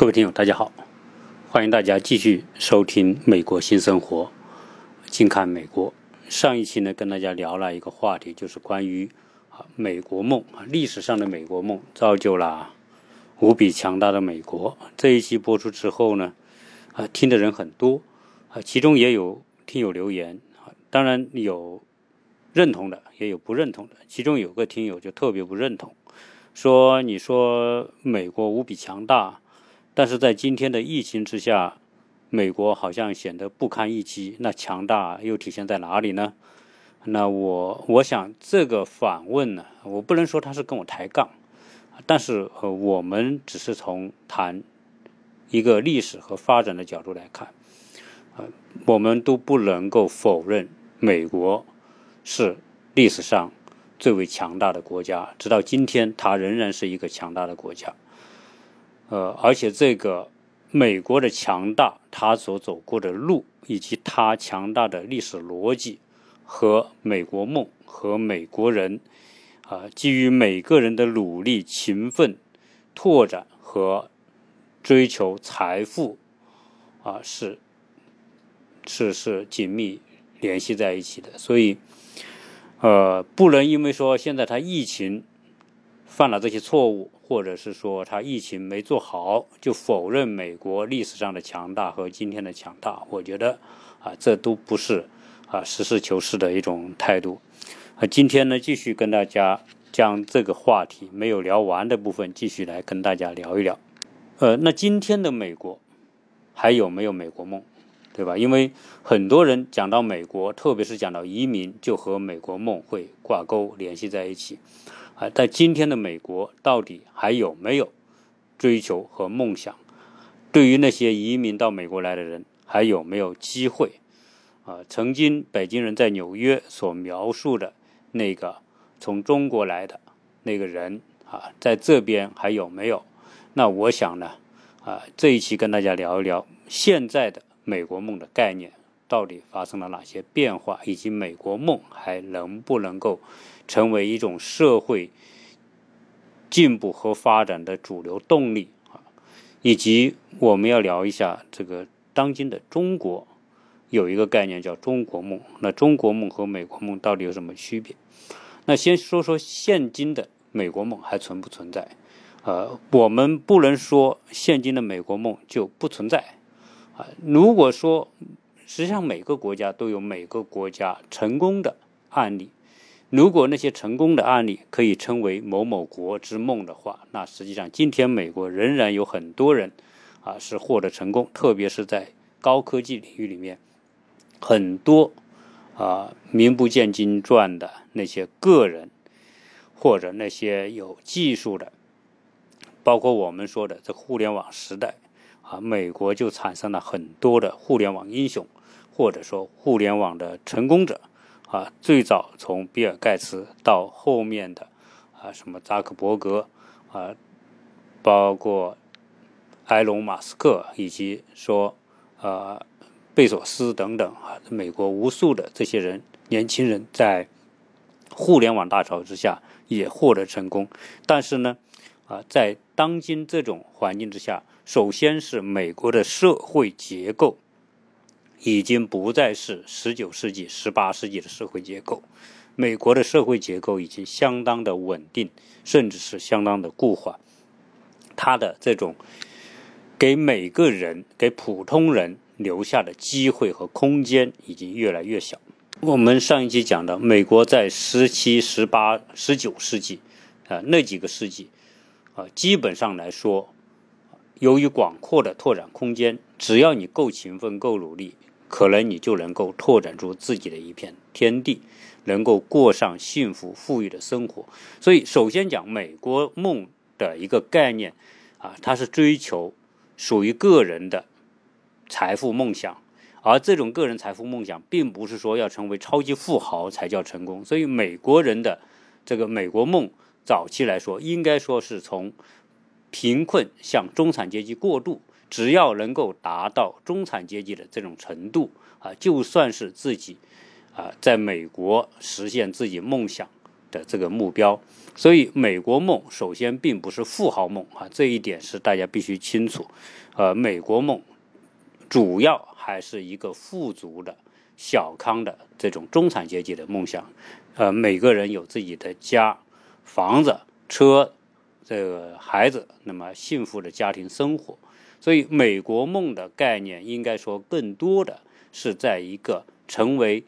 各位听友，大家好，欢迎大家继续收听《美国新生活》，近看美国。上一期呢，跟大家聊了一个话题，就是关于啊美国梦啊历史上的美国梦造就了无比强大的美国。这一期播出之后呢，啊听的人很多啊，其中也有听友留言啊，当然有认同的，也有不认同的。其中有个听友就特别不认同，说你说美国无比强大。但是在今天的疫情之下，美国好像显得不堪一击。那强大又体现在哪里呢？那我我想这个反问呢，我不能说他是跟我抬杠，但是呃，我们只是从谈一个历史和发展的角度来看，呃，我们都不能够否认美国是历史上最为强大的国家，直到今天，它仍然是一个强大的国家。呃，而且这个美国的强大，他所走过的路，以及他强大的历史逻辑，和美国梦和美国人，啊，基于每个人的努力、勤奋、拓展和追求财富，啊，是是是紧密联系在一起的。所以，呃，不能因为说现在他疫情犯了这些错误。或者是说他疫情没做好，就否认美国历史上的强大和今天的强大。我觉得啊，这都不是啊实事求是的一种态度。啊，今天呢，继续跟大家将这个话题没有聊完的部分继续来跟大家聊一聊。呃，那今天的美国还有没有美国梦，对吧？因为很多人讲到美国，特别是讲到移民，就和美国梦会挂钩联系在一起。啊，在今天的美国，到底还有没有追求和梦想？对于那些移民到美国来的人，还有没有机会？啊，曾经北京人在纽约所描述的那个从中国来的那个人啊，在这边还有没有？那我想呢，啊，这一期跟大家聊一聊现在的美国梦的概念到底发生了哪些变化，以及美国梦还能不能够？成为一种社会进步和发展的主流动力啊，以及我们要聊一下这个当今的中国有一个概念叫中国梦。那中国梦和美国梦到底有什么区别？那先说说现今的美国梦还存不存在？呃，我们不能说现今的美国梦就不存在啊。如果说实际上每个国家都有每个国家成功的案例。如果那些成功的案例可以称为某某国之梦的话，那实际上今天美国仍然有很多人啊是获得成功，特别是在高科技领域里面，很多啊名不见经传的那些个人或者那些有技术的，包括我们说的这互联网时代啊，美国就产生了很多的互联网英雄，或者说互联网的成功者。啊，最早从比尔盖茨到后面的啊，什么扎克伯格啊，包括埃隆·马斯克，以及说啊贝索斯等等啊，美国无数的这些人，年轻人在互联网大潮之下也获得成功。但是呢，啊，在当今这种环境之下，首先是美国的社会结构。已经不再是十九世纪、十八世纪的社会结构，美国的社会结构已经相当的稳定，甚至是相当的固化。它的这种给每个人、给普通人留下的机会和空间已经越来越小。我们上一期讲的，美国在十七、十八、十九世纪啊那几个世纪啊，基本上来说，由于广阔的拓展空间，只要你够勤奋、够努力。可能你就能够拓展出自己的一片天地，能够过上幸福富裕的生活。所以，首先讲美国梦的一个概念啊，它是追求属于个人的财富梦想，而这种个人财富梦想，并不是说要成为超级富豪才叫成功。所以，美国人的这个美国梦，早期来说，应该说是从贫困向中产阶级过渡。只要能够达到中产阶级的这种程度啊，就算是自己啊，在美国实现自己梦想的这个目标。所以，美国梦首先并不是富豪梦啊，这一点是大家必须清楚。呃，美国梦主要还是一个富足的小康的这种中产阶级的梦想。呃，每个人有自己的家、房子、车，这个孩子，那么幸福的家庭生活。所以，美国梦的概念应该说更多的是在一个成为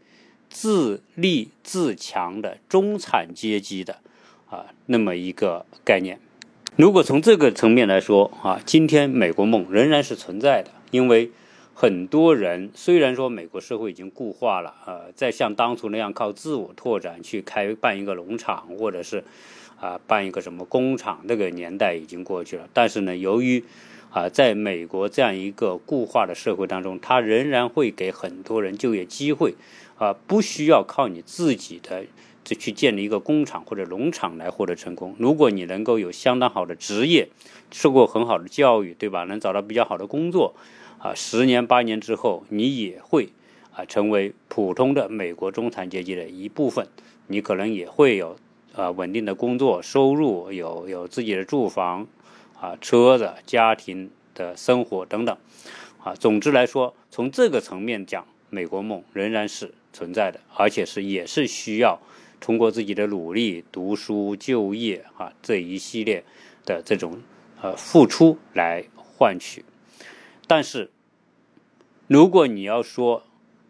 自立自强的中产阶级的。啊，那么一个概念，如果从这个层面来说啊，今天美国梦仍然是存在的，因为很多人虽然说美国社会已经固化了，呃，在像当初那样靠自我拓展去开办一个农场，或者是啊办一个什么工厂，那个年代已经过去了。但是呢，由于啊，在美国这样一个固化的社会当中，它仍然会给很多人就业机会，啊，不需要靠你自己的。就去建立一个工厂或者农场来获得成功。如果你能够有相当好的职业，受过很好的教育，对吧？能找到比较好的工作，啊，十年八年之后，你也会啊成为普通的美国中产阶级的一部分。你可能也会有啊稳定的工作收入，有有自己的住房，啊车子、家庭的生活等等。啊，总之来说，从这个层面讲，美国梦仍然是存在的，而且是也是需要。通过自己的努力、读书、就业啊这一系列的这种呃付出来换取，但是如果你要说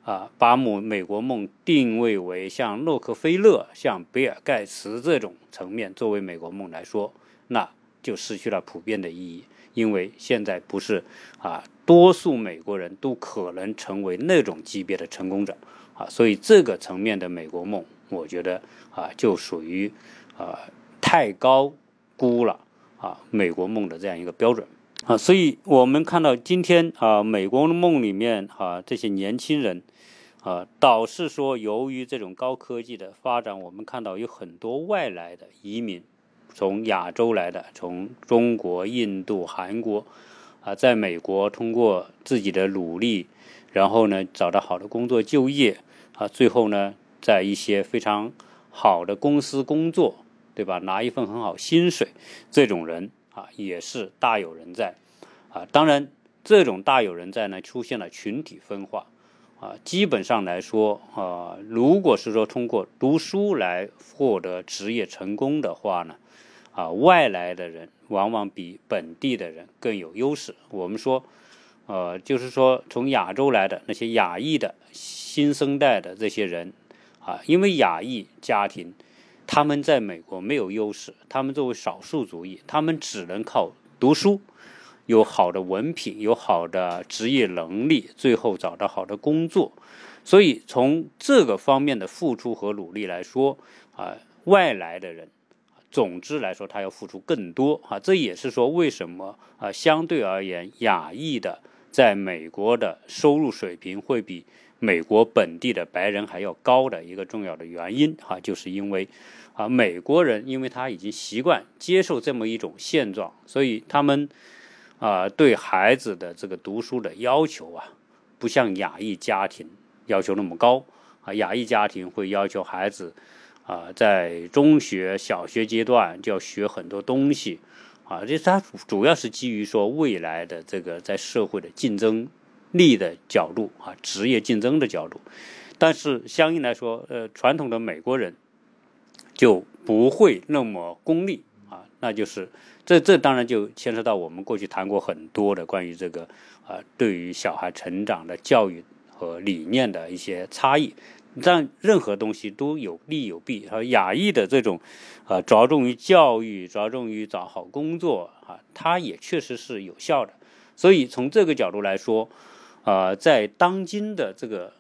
啊把美美国梦定位为像洛克菲勒、像比尔盖茨这种层面作为美国梦来说，那就失去了普遍的意义，因为现在不是啊多数美国人都可能成为那种级别的成功者啊，所以这个层面的美国梦。我觉得啊，就属于啊太高估了啊美国梦的这样一个标准啊，所以我们看到今天啊美国梦里面啊这些年轻人啊，倒是说由于这种高科技的发展，我们看到有很多外来的移民，从亚洲来的，从中国、印度、韩国啊，在美国通过自己的努力，然后呢找到好的工作就业啊，最后呢。在一些非常好的公司工作，对吧？拿一份很好薪水，这种人啊也是大有人在，啊，当然这种大有人在呢，出现了群体分化，啊，基本上来说，啊，如果是说通过读书来获得职业成功的话呢，啊，外来的人往往比本地的人更有优势。我们说，呃，就是说从亚洲来的那些亚裔的新生代的这些人。啊，因为亚裔家庭，他们在美国没有优势，他们作为少数族裔，他们只能靠读书，有好的文凭，有好的职业能力，最后找到好的工作。所以从这个方面的付出和努力来说，啊，外来的人，总之来说，他要付出更多。啊，这也是说为什么啊，相对而言，亚裔的在美国的收入水平会比。美国本地的白人还要高的一个重要的原因，哈，就是因为，啊，美国人因为他已经习惯接受这么一种现状，所以他们，啊，对孩子的这个读书的要求啊，不像亚裔家庭要求那么高，啊，亚裔家庭会要求孩子，啊，在中学、小学阶段就要学很多东西，啊，这它主要是基于说未来的这个在社会的竞争。力的角度啊，职业竞争的角度，但是相应来说，呃，传统的美国人就不会那么功利啊，那就是这这当然就牵涉到我们过去谈过很多的关于这个啊，对于小孩成长的教育和理念的一些差异。但任何东西都有利有弊，和亚裔的这种啊，着重于教育，着重于找好工作啊，它也确实是有效的。所以从这个角度来说。啊，在当今的这个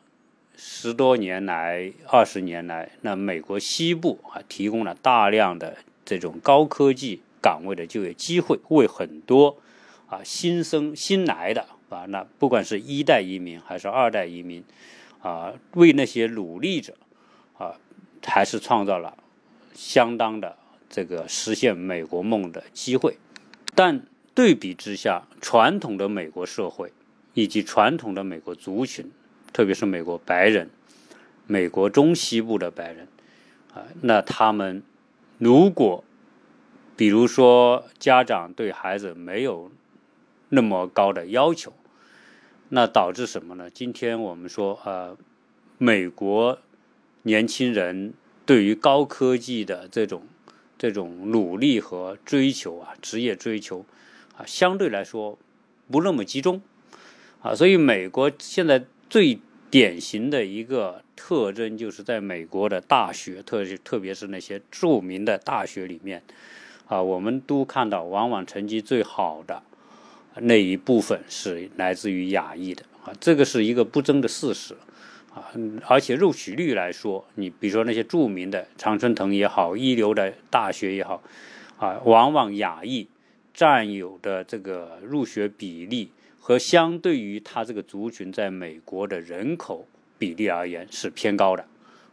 十多年来、二十年来，那美国西部啊，提供了大量的这种高科技岗位的就业机会，为很多啊新生新来的啊，那不管是一代移民还是二代移民啊，为那些努力者啊，还是创造了相当的这个实现美国梦的机会。但对比之下，传统的美国社会。以及传统的美国族群，特别是美国白人、美国中西部的白人，啊，那他们如果比如说家长对孩子没有那么高的要求，那导致什么呢？今天我们说，呃，美国年轻人对于高科技的这种这种努力和追求啊，职业追求啊，相对来说不那么集中啊，所以美国现在最典型的一个特征，就是在美国的大学，特特别是那些著名的大学里面。啊，我们都看到，往往成绩最好的那一部分是来自于亚裔的啊，这个是一个不争的事实啊。而且录取率来说，你比如说那些著名的常春藤也好，一流的大学也好，啊，往往亚裔占有的这个入学比例和相对于他这个族群在美国的人口比例而言是偏高的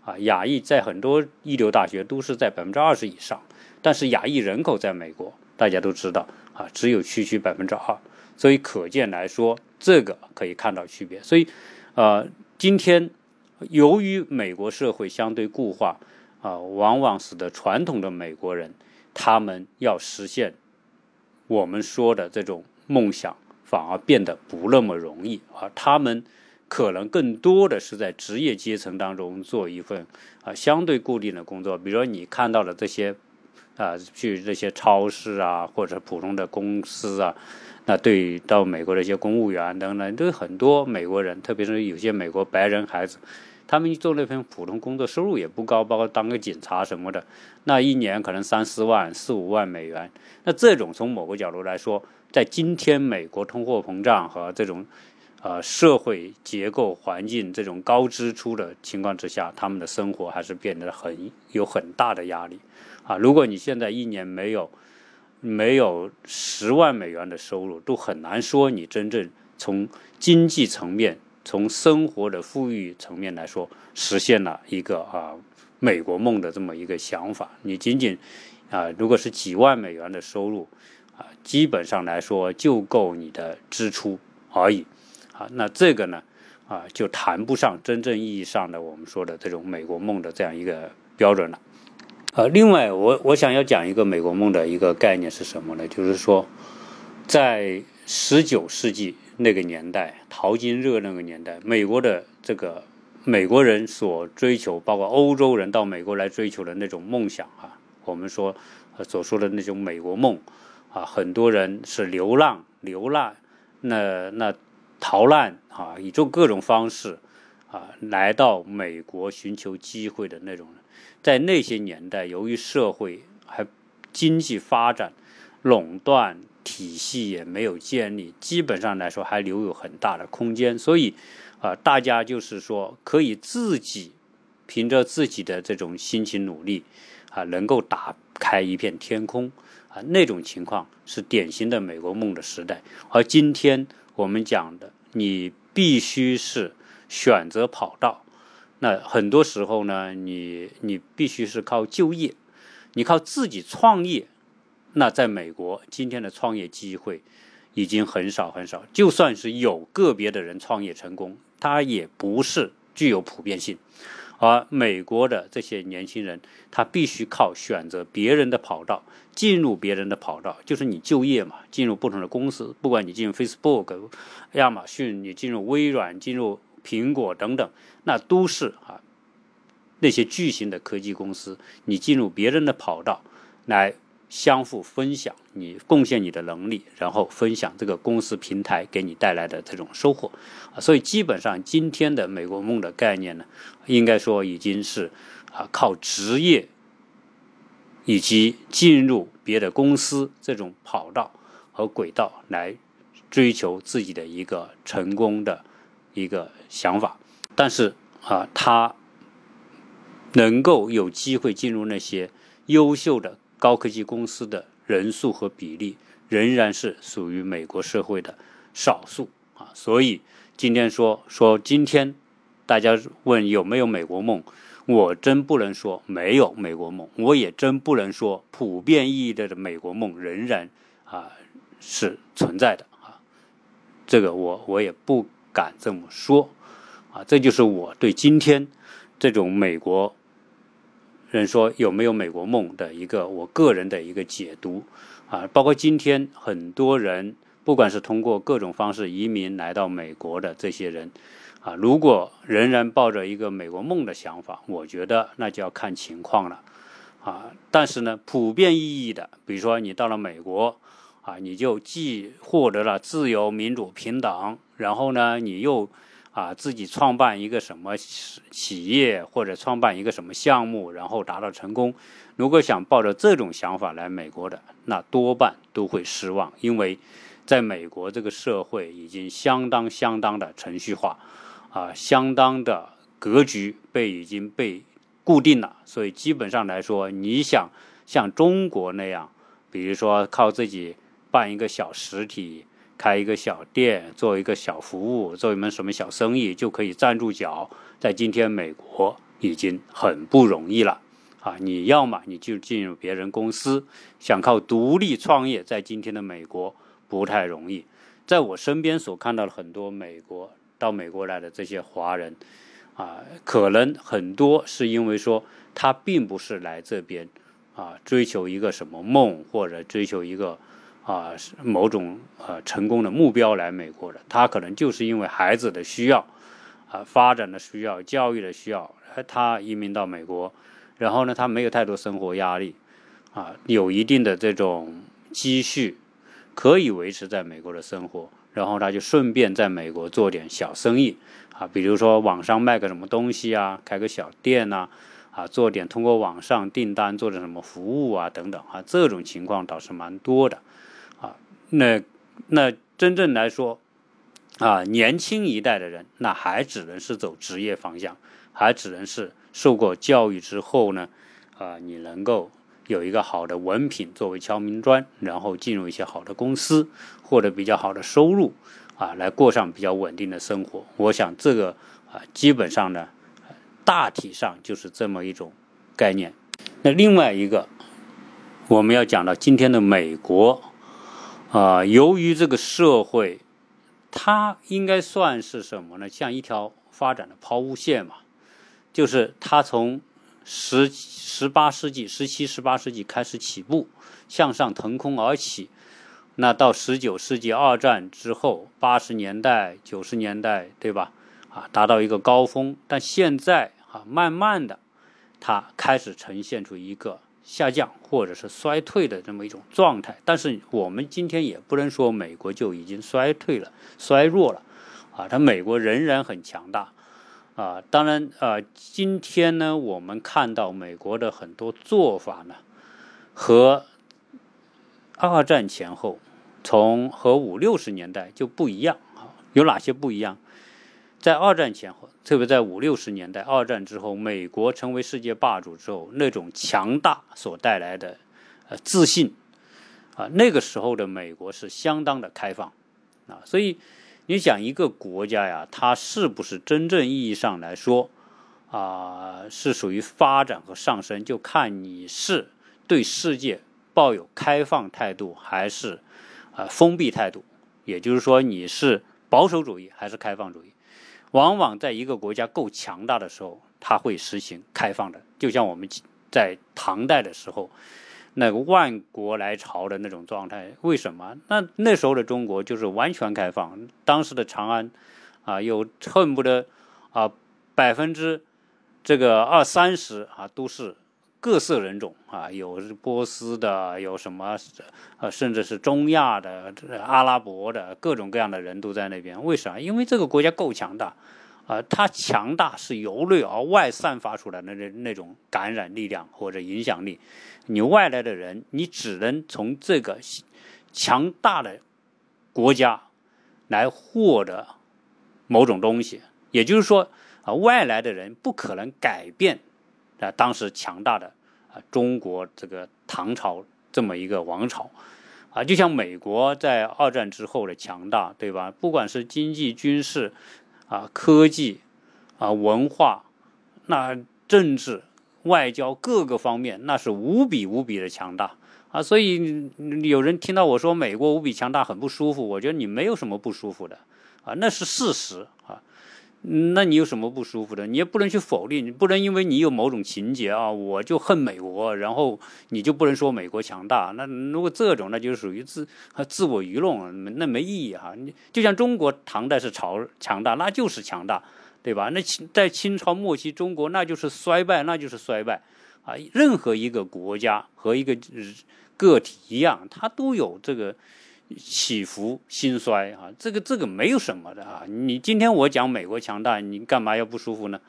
啊。亚裔在很多一流大学都是在百分之二十以上。但是亚裔人口在美国，大家都知道啊，只有区区百分之二，所以可见来说，这个可以看到区别。所以，呃，今天由于美国社会相对固化啊，往往使得传统的美国人他们要实现我们说的这种梦想，反而变得不那么容易啊。他们可能更多的是在职业阶层当中做一份啊相对固定的工作，比如说你看到的这些。啊，去这些超市啊，或者普通的公司啊，那对于到美国的一些公务员等等，都很多美国人，特别是有些美国白人孩子，他们做那份普通工作，收入也不高，包括当个警察什么的，那一年可能三四万、四五万美元。那这种从某个角度来说，在今天美国通货膨胀和这种呃社会结构环境这种高支出的情况之下，他们的生活还是变得很有很大的压力。啊，如果你现在一年没有没有十万美元的收入，都很难说你真正从经济层面、从生活的富裕层面来说，实现了一个啊美国梦的这么一个想法。你仅仅啊，如果是几万美元的收入啊，基本上来说就够你的支出而已。啊，那这个呢啊，就谈不上真正意义上的我们说的这种美国梦的这样一个标准了。呃，另外，我我想要讲一个美国梦的一个概念是什么呢？就是说，在十九世纪那个年代，淘金热那个年代，美国的这个美国人所追求，包括欧洲人到美国来追求的那种梦想啊，我们说所说的那种美国梦啊，很多人是流浪、流浪，那那逃难啊，以这各种方式啊，来到美国寻求机会的那种。在那些年代，由于社会还经济发展垄断体系也没有建立，基本上来说还留有很大的空间，所以啊，大家就是说可以自己凭着自己的这种辛勤努力啊，能够打开一片天空啊，那种情况是典型的美国梦的时代。而今天我们讲的，你必须是选择跑道。那很多时候呢，你你必须是靠就业，你靠自己创业。那在美国，今天的创业机会已经很少很少。就算是有个别的人创业成功，他也不是具有普遍性。而美国的这些年轻人，他必须靠选择别人的跑道，进入别人的跑道，就是你就业嘛，进入不同的公司，不管你进入 Facebook、亚马逊，你进入微软，进入。苹果等等，那都是啊，那些巨型的科技公司，你进入别人的跑道，来相互分享，你贡献你的能力，然后分享这个公司平台给你带来的这种收获啊。所以基本上今天的美国梦的概念呢，应该说已经是啊靠职业以及进入别的公司这种跑道和轨道来追求自己的一个成功的。一个想法，但是啊，他能够有机会进入那些优秀的高科技公司的人数和比例，仍然是属于美国社会的少数啊。所以今天说说今天大家问有没有美国梦，我真不能说没有美国梦，我也真不能说普遍意义的美国梦仍然啊是存在的啊。这个我我也不。敢这么说，啊，这就是我对今天这种美国人说有没有美国梦的一个我个人的一个解读啊，包括今天很多人，不管是通过各种方式移民来到美国的这些人啊，如果仍然抱着一个美国梦的想法，我觉得那就要看情况了啊。但是呢，普遍意义的，比如说你到了美国啊，你就既获得了自由、民主、平等，然后呢，你又啊，自己创办一个什么企业或者创办一个什么项目，然后达到成功。如果想抱着这种想法来美国的，那多半都会失望，因为在美国这个社会已经相当相当的程序化，啊，相当的格局被已经被固定了。所以基本上来说，你想像中国那样，比如说靠自己办一个小实体。开一个小店，做一个小服务，做一门什么小生意，就可以站住脚。在今天美国已经很不容易了啊！你要么你就进入别人公司，想靠独立创业，在今天的美国不太容易。在我身边所看到的很多美国到美国来的这些华人啊，可能很多是因为说他并不是来这边啊追求一个什么梦，或者追求一个。啊，是某种呃成功的目标来美国的，他可能就是因为孩子的需要，啊，发展的需要，教育的需要，他移民到美国，然后呢，他没有太多生活压力，啊，有一定的这种积蓄，可以维持在美国的生活，然后他就顺便在美国做点小生意，啊，比如说网上卖个什么东西啊，开个小店呐，啊，做点通过网上订单做的什么服务啊，等等。啊，这种情况倒是蛮多的。那那真正来说，啊，年轻一代的人，那还只能是走职业方向，还只能是受过教育之后呢，啊，你能够有一个好的文凭作为敲门砖，然后进入一些好的公司，获得比较好的收入，啊，来过上比较稳定的生活。我想这个啊，基本上呢，大体上就是这么一种概念。那另外一个，我们要讲到今天的美国。啊，由于这个社会，它应该算是什么呢？像一条发展的抛物线嘛，就是它从十十八世纪、十七、十八世纪开始起步，向上腾空而起。那到十九世纪二战之后，八十年代、九十年代，对吧？啊，达到一个高峰。但现在啊，慢慢的，它开始呈现出一个。下降或者是衰退的这么一种状态，但是我们今天也不能说美国就已经衰退了、衰弱了，啊，它美国仍然很强大，啊，当然，啊，今天呢，我们看到美国的很多做法呢，和二战前后，从和五六十年代就不一样啊，有哪些不一样？在二战前后。特别在五六十年代，二战之后，美国成为世界霸主之后，那种强大所带来的呃自信啊，那个时候的美国是相当的开放啊，所以你想一个国家呀，它是不是真正意义上来说啊是属于发展和上升，就看你是对世界抱有开放态度还是啊封闭态度，也就是说你是保守主义还是开放主义。往往在一个国家够强大的时候，它会实行开放的，就像我们在唐代的时候，那个万国来朝的那种状态。为什么？那那时候的中国就是完全开放，当时的长安啊，有恨不得啊百分之这个二三十啊都是。各色人种啊，有波斯的，有什么呃，甚至是中亚的、阿拉伯的，各种各样的人都在那边。为啥？因为这个国家够强大啊！它强大是由内而外散发出来的那那种感染力量或者影响力。你外来的人，你只能从这个强大的国家来获得某种东西。也就是说啊，外来的人不可能改变。啊，当时强大的啊，中国这个唐朝这么一个王朝，啊，就像美国在二战之后的强大，对吧？不管是经济、军事，啊，科技，啊，文化，那政治、外交各个方面，那是无比无比的强大啊！所以有人听到我说美国无比强大，很不舒服。我觉得你没有什么不舒服的啊，那是事实啊。那你有什么不舒服的？你也不能去否定，你不能因为你有某种情节啊，我就恨美国，然后你就不能说美国强大。那如果这种，那就属于自自我愚弄，那没意义哈。你就像中国唐代是朝强大，那就是强大，对吧？那清在清朝末期，中国那就是衰败，那就是衰败啊。任何一个国家和一个个体一样，它都有这个。起伏兴衰啊，这个这个没有什么的啊。你今天我讲美国强大，你干嘛要不舒服呢？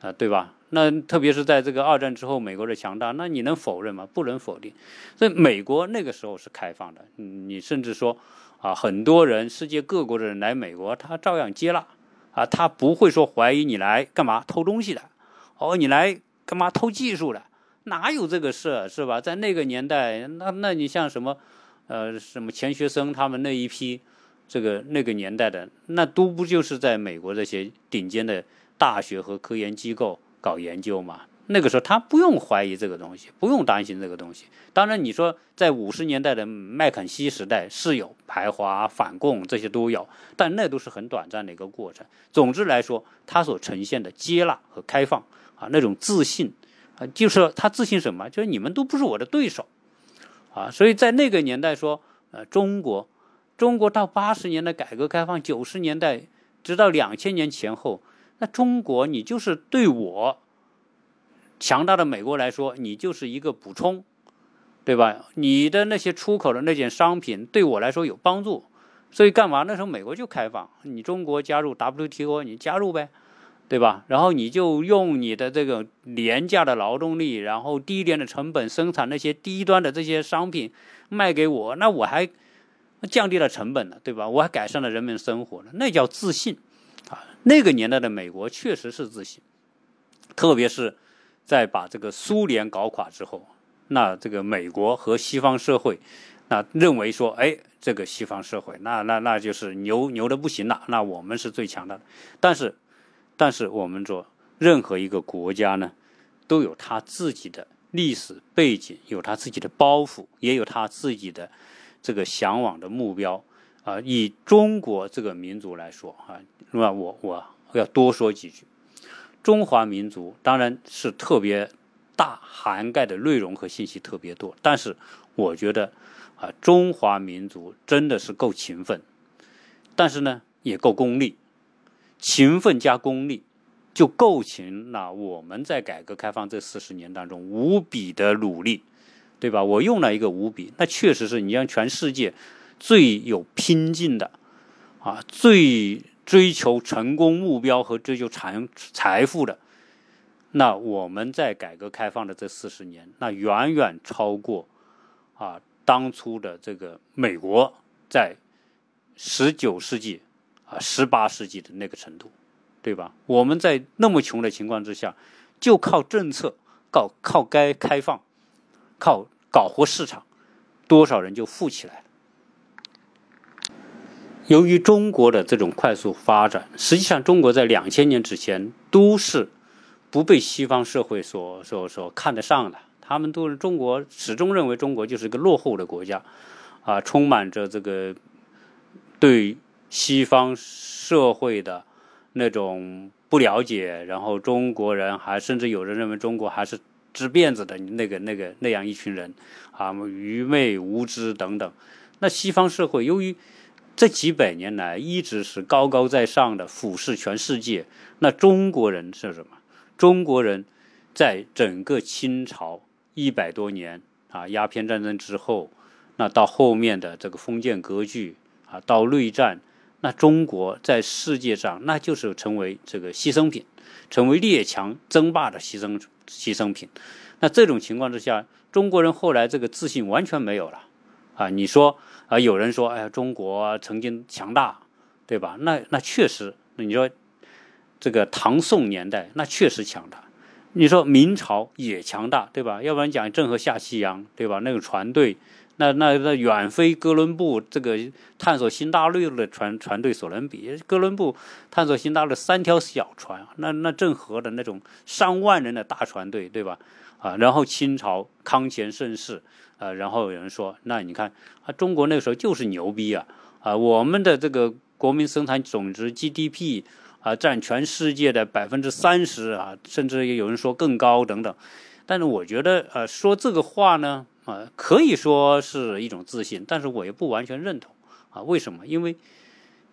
啊，对吧？那特别是在这个二战之后，美国的强大，那你能否认吗？不能否定。所以美国那个时候是开放的，你甚至说啊，很多人世界各国的人来美国，他照样接纳啊，他不会说怀疑你来干嘛偷东西的，哦，你来干嘛偷技术的？哪有这个事是吧？在那个年代，那那你像什么？呃，什么钱学森他们那一批，这个那个年代的，那都不就是在美国这些顶尖的大学和科研机构搞研究嘛？那个时候他不用怀疑这个东西，不用担心这个东西。当然，你说在五十年代的麦肯锡时代是有排华、反共这些都有，但那都是很短暂的一个过程。总之来说，他所呈现的接纳和开放啊，那种自信啊，就是他自信什么？就是你们都不是我的对手。啊，所以在那个年代说，呃，中国，中国到八十年代改革开放，九十年代直到两千年前后，那中国你就是对我强大的美国来说，你就是一个补充，对吧？你的那些出口的那件商品对我来说有帮助，所以干嘛？那时候美国就开放，你中国加入 WTO，你加入呗。对吧？然后你就用你的这个廉价的劳动力，然后低廉的成本生产那些低端的这些商品卖给我，那我还降低了成本呢，对吧？我还改善了人们生活呢，那叫自信啊！那个年代的美国确实是自信，特别是在把这个苏联搞垮之后，那这个美国和西方社会那认为说，哎，这个西方社会那那那就是牛牛的不行了，那我们是最强的，但是。但是我们说，任何一个国家呢，都有它自己的历史背景，有它自己的包袱，也有它自己的这个向往的目标啊。以中国这个民族来说啊，那我我要多说几句。中华民族当然是特别大，涵盖的内容和信息特别多。但是我觉得啊，中华民族真的是够勤奋，但是呢，也够功利。勤奋加功利，就构成了我们在改革开放这四十年当中无比的努力，对吧？我用了一个无比，那确实是你让全世界最有拼劲的啊，最追求成功目标和追求财财富的，那我们在改革开放的这四十年，那远远超过啊当初的这个美国在十九世纪。啊，十八世纪的那个程度，对吧？我们在那么穷的情况之下，就靠政策，靠靠该开放，靠搞活市场，多少人就富起来了。由于中国的这种快速发展，实际上中国在两千年之前都是不被西方社会所所所看得上的，他们都是中国始终认为中国就是一个落后的国家，啊，充满着这个对。西方社会的那种不了解，然后中国人还甚至有人认为中国还是织辫子的那个那个那样一群人啊，愚昧无知等等。那西方社会由于这几百年来一直是高高在上的俯视全世界，那中国人是什么？中国人在整个清朝一百多年啊，鸦片战争之后，那到后面的这个封建割据啊，到内战。那中国在世界上，那就是成为这个牺牲品，成为列强争霸的牺牲牺牲品。那这种情况之下，中国人后来这个自信完全没有了啊！你说啊，有人说，哎呀，中国曾经强大，对吧？那那确实，你说这个唐宋年代那确实强大。你说明朝也强大，对吧？要不然讲郑和下西洋，对吧？那个船队。那那那远非哥伦布这个探索新大陆的船船队所能比。哥伦布探索新大陆三条小船，那那郑和的那种上万人的大船队，对吧？啊，然后清朝康乾盛世，呃，然后有人说，那你看啊，中国那个时候就是牛逼啊，啊，我们的这个国民生产总值 GDP 啊，占全世界的百分之三十啊，甚至有人说更高等等。但是我觉得，呃，说这个话呢，啊，可以说是一种自信，但是我也不完全认同啊。为什么？因为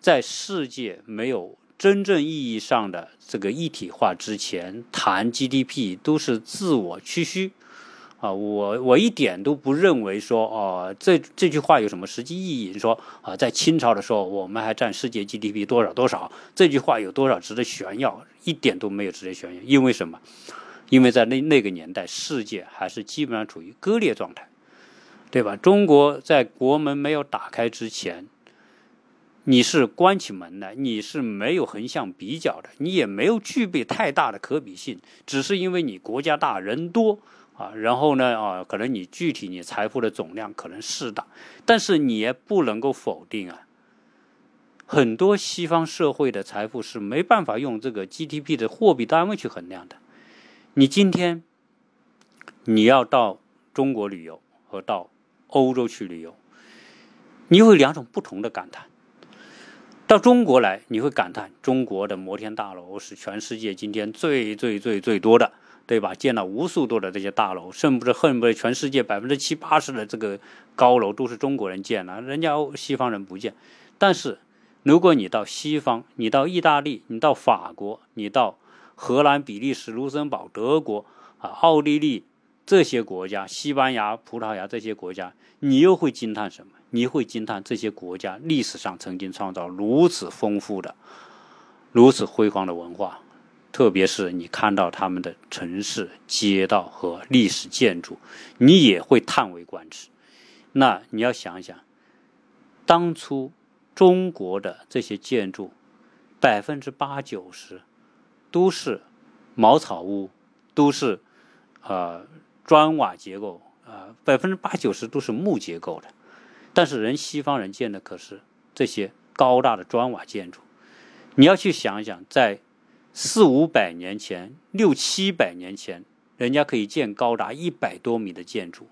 在世界没有真正意义上的这个一体化之前，谈 GDP 都是自我驱虚。啊，我我一点都不认为说，哦，这这句话有什么实际意义？说啊，在清朝的时候，我们还占世界 GDP 多少多少？这句话有多少值得炫耀？一点都没有值得炫耀。因为什么？因为在那那个年代，世界还是基本上处于割裂状态，对吧？中国在国门没有打开之前，你是关起门来，你是没有横向比较的，你也没有具备太大的可比性，只是因为你国家大人多。啊，然后呢，啊，可能你具体你财富的总量可能是大，但是你也不能够否定啊，很多西方社会的财富是没办法用这个 GDP 的货币单位去衡量的。你今天你要到中国旅游和到欧洲去旅游，你会有两种不同的感叹。到中国来，你会感叹中国的摩天大楼是全世界今天最最最最多的。对吧？建了无数多的这些大楼，甚至恨不得全世界百分之七八十的这个高楼都是中国人建的，人家西方人不建。但是，如果你到西方，你到意大利，你到法国，你到荷兰、比利时、卢森堡、德国啊、奥地利这些国家，西班牙、葡萄牙这些国家，你又会惊叹什么？你会惊叹这些国家历史上曾经创造如此丰富的、如此辉煌的文化。特别是你看到他们的城市、街道和历史建筑，你也会叹为观止。那你要想一想，当初中国的这些建筑，百分之八九十都是茅草屋，都是呃砖瓦结构，啊，百分之八九十都是木结构的。但是人西方人建的可是这些高大的砖瓦建筑。你要去想想，在四五百年前，六七百年前，人家可以建高达一百多米的建筑。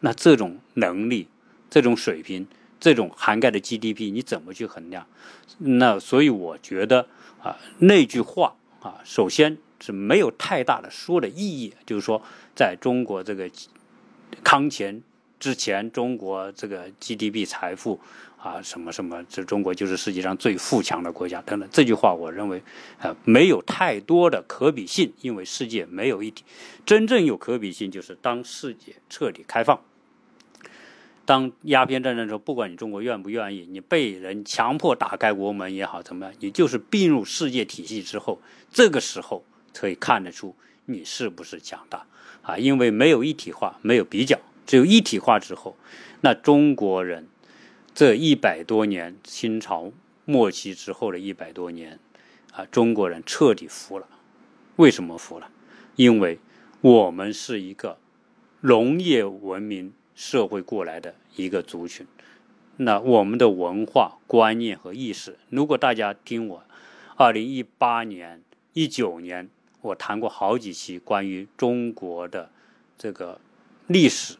那这种能力、这种水平、这种涵盖的 GDP，你怎么去衡量？那所以我觉得啊，那句话啊，首先是没有太大的说的意义。就是说，在中国这个康乾之前，中国这个 GDP 财富。啊，什么什么，这中国就是世界上最富强的国家等等，这句话我认为，呃，没有太多的可比性，因为世界没有一体。真正有可比性，就是当世界彻底开放，当鸦片战争时候，不管你中国愿不愿意，你被人强迫打开国门也好，怎么样，你就是并入世界体系之后，这个时候可以看得出你是不是强大啊，因为没有一体化，没有比较，只有一体化之后，那中国人。这一百多年，清朝末期之后的一百多年，啊，中国人彻底服了。为什么服了？因为我们是一个农业文明社会过来的一个族群。那我们的文化观念和意识，如果大家听我，二零一八年、一九年，我谈过好几期关于中国的这个历史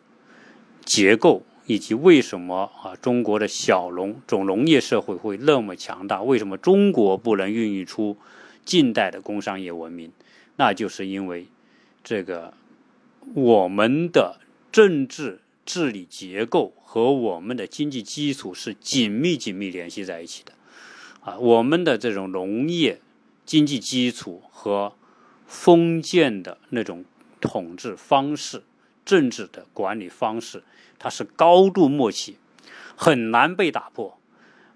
结构。以及为什么啊中国的小农种农业社会会那么强大？为什么中国不能孕育出近代的工商业文明？那就是因为这个我们的政治治理结构和我们的经济基础是紧密紧密联系在一起的啊！我们的这种农业经济基础和封建的那种统治方式、政治的管理方式。它是高度默契，很难被打破。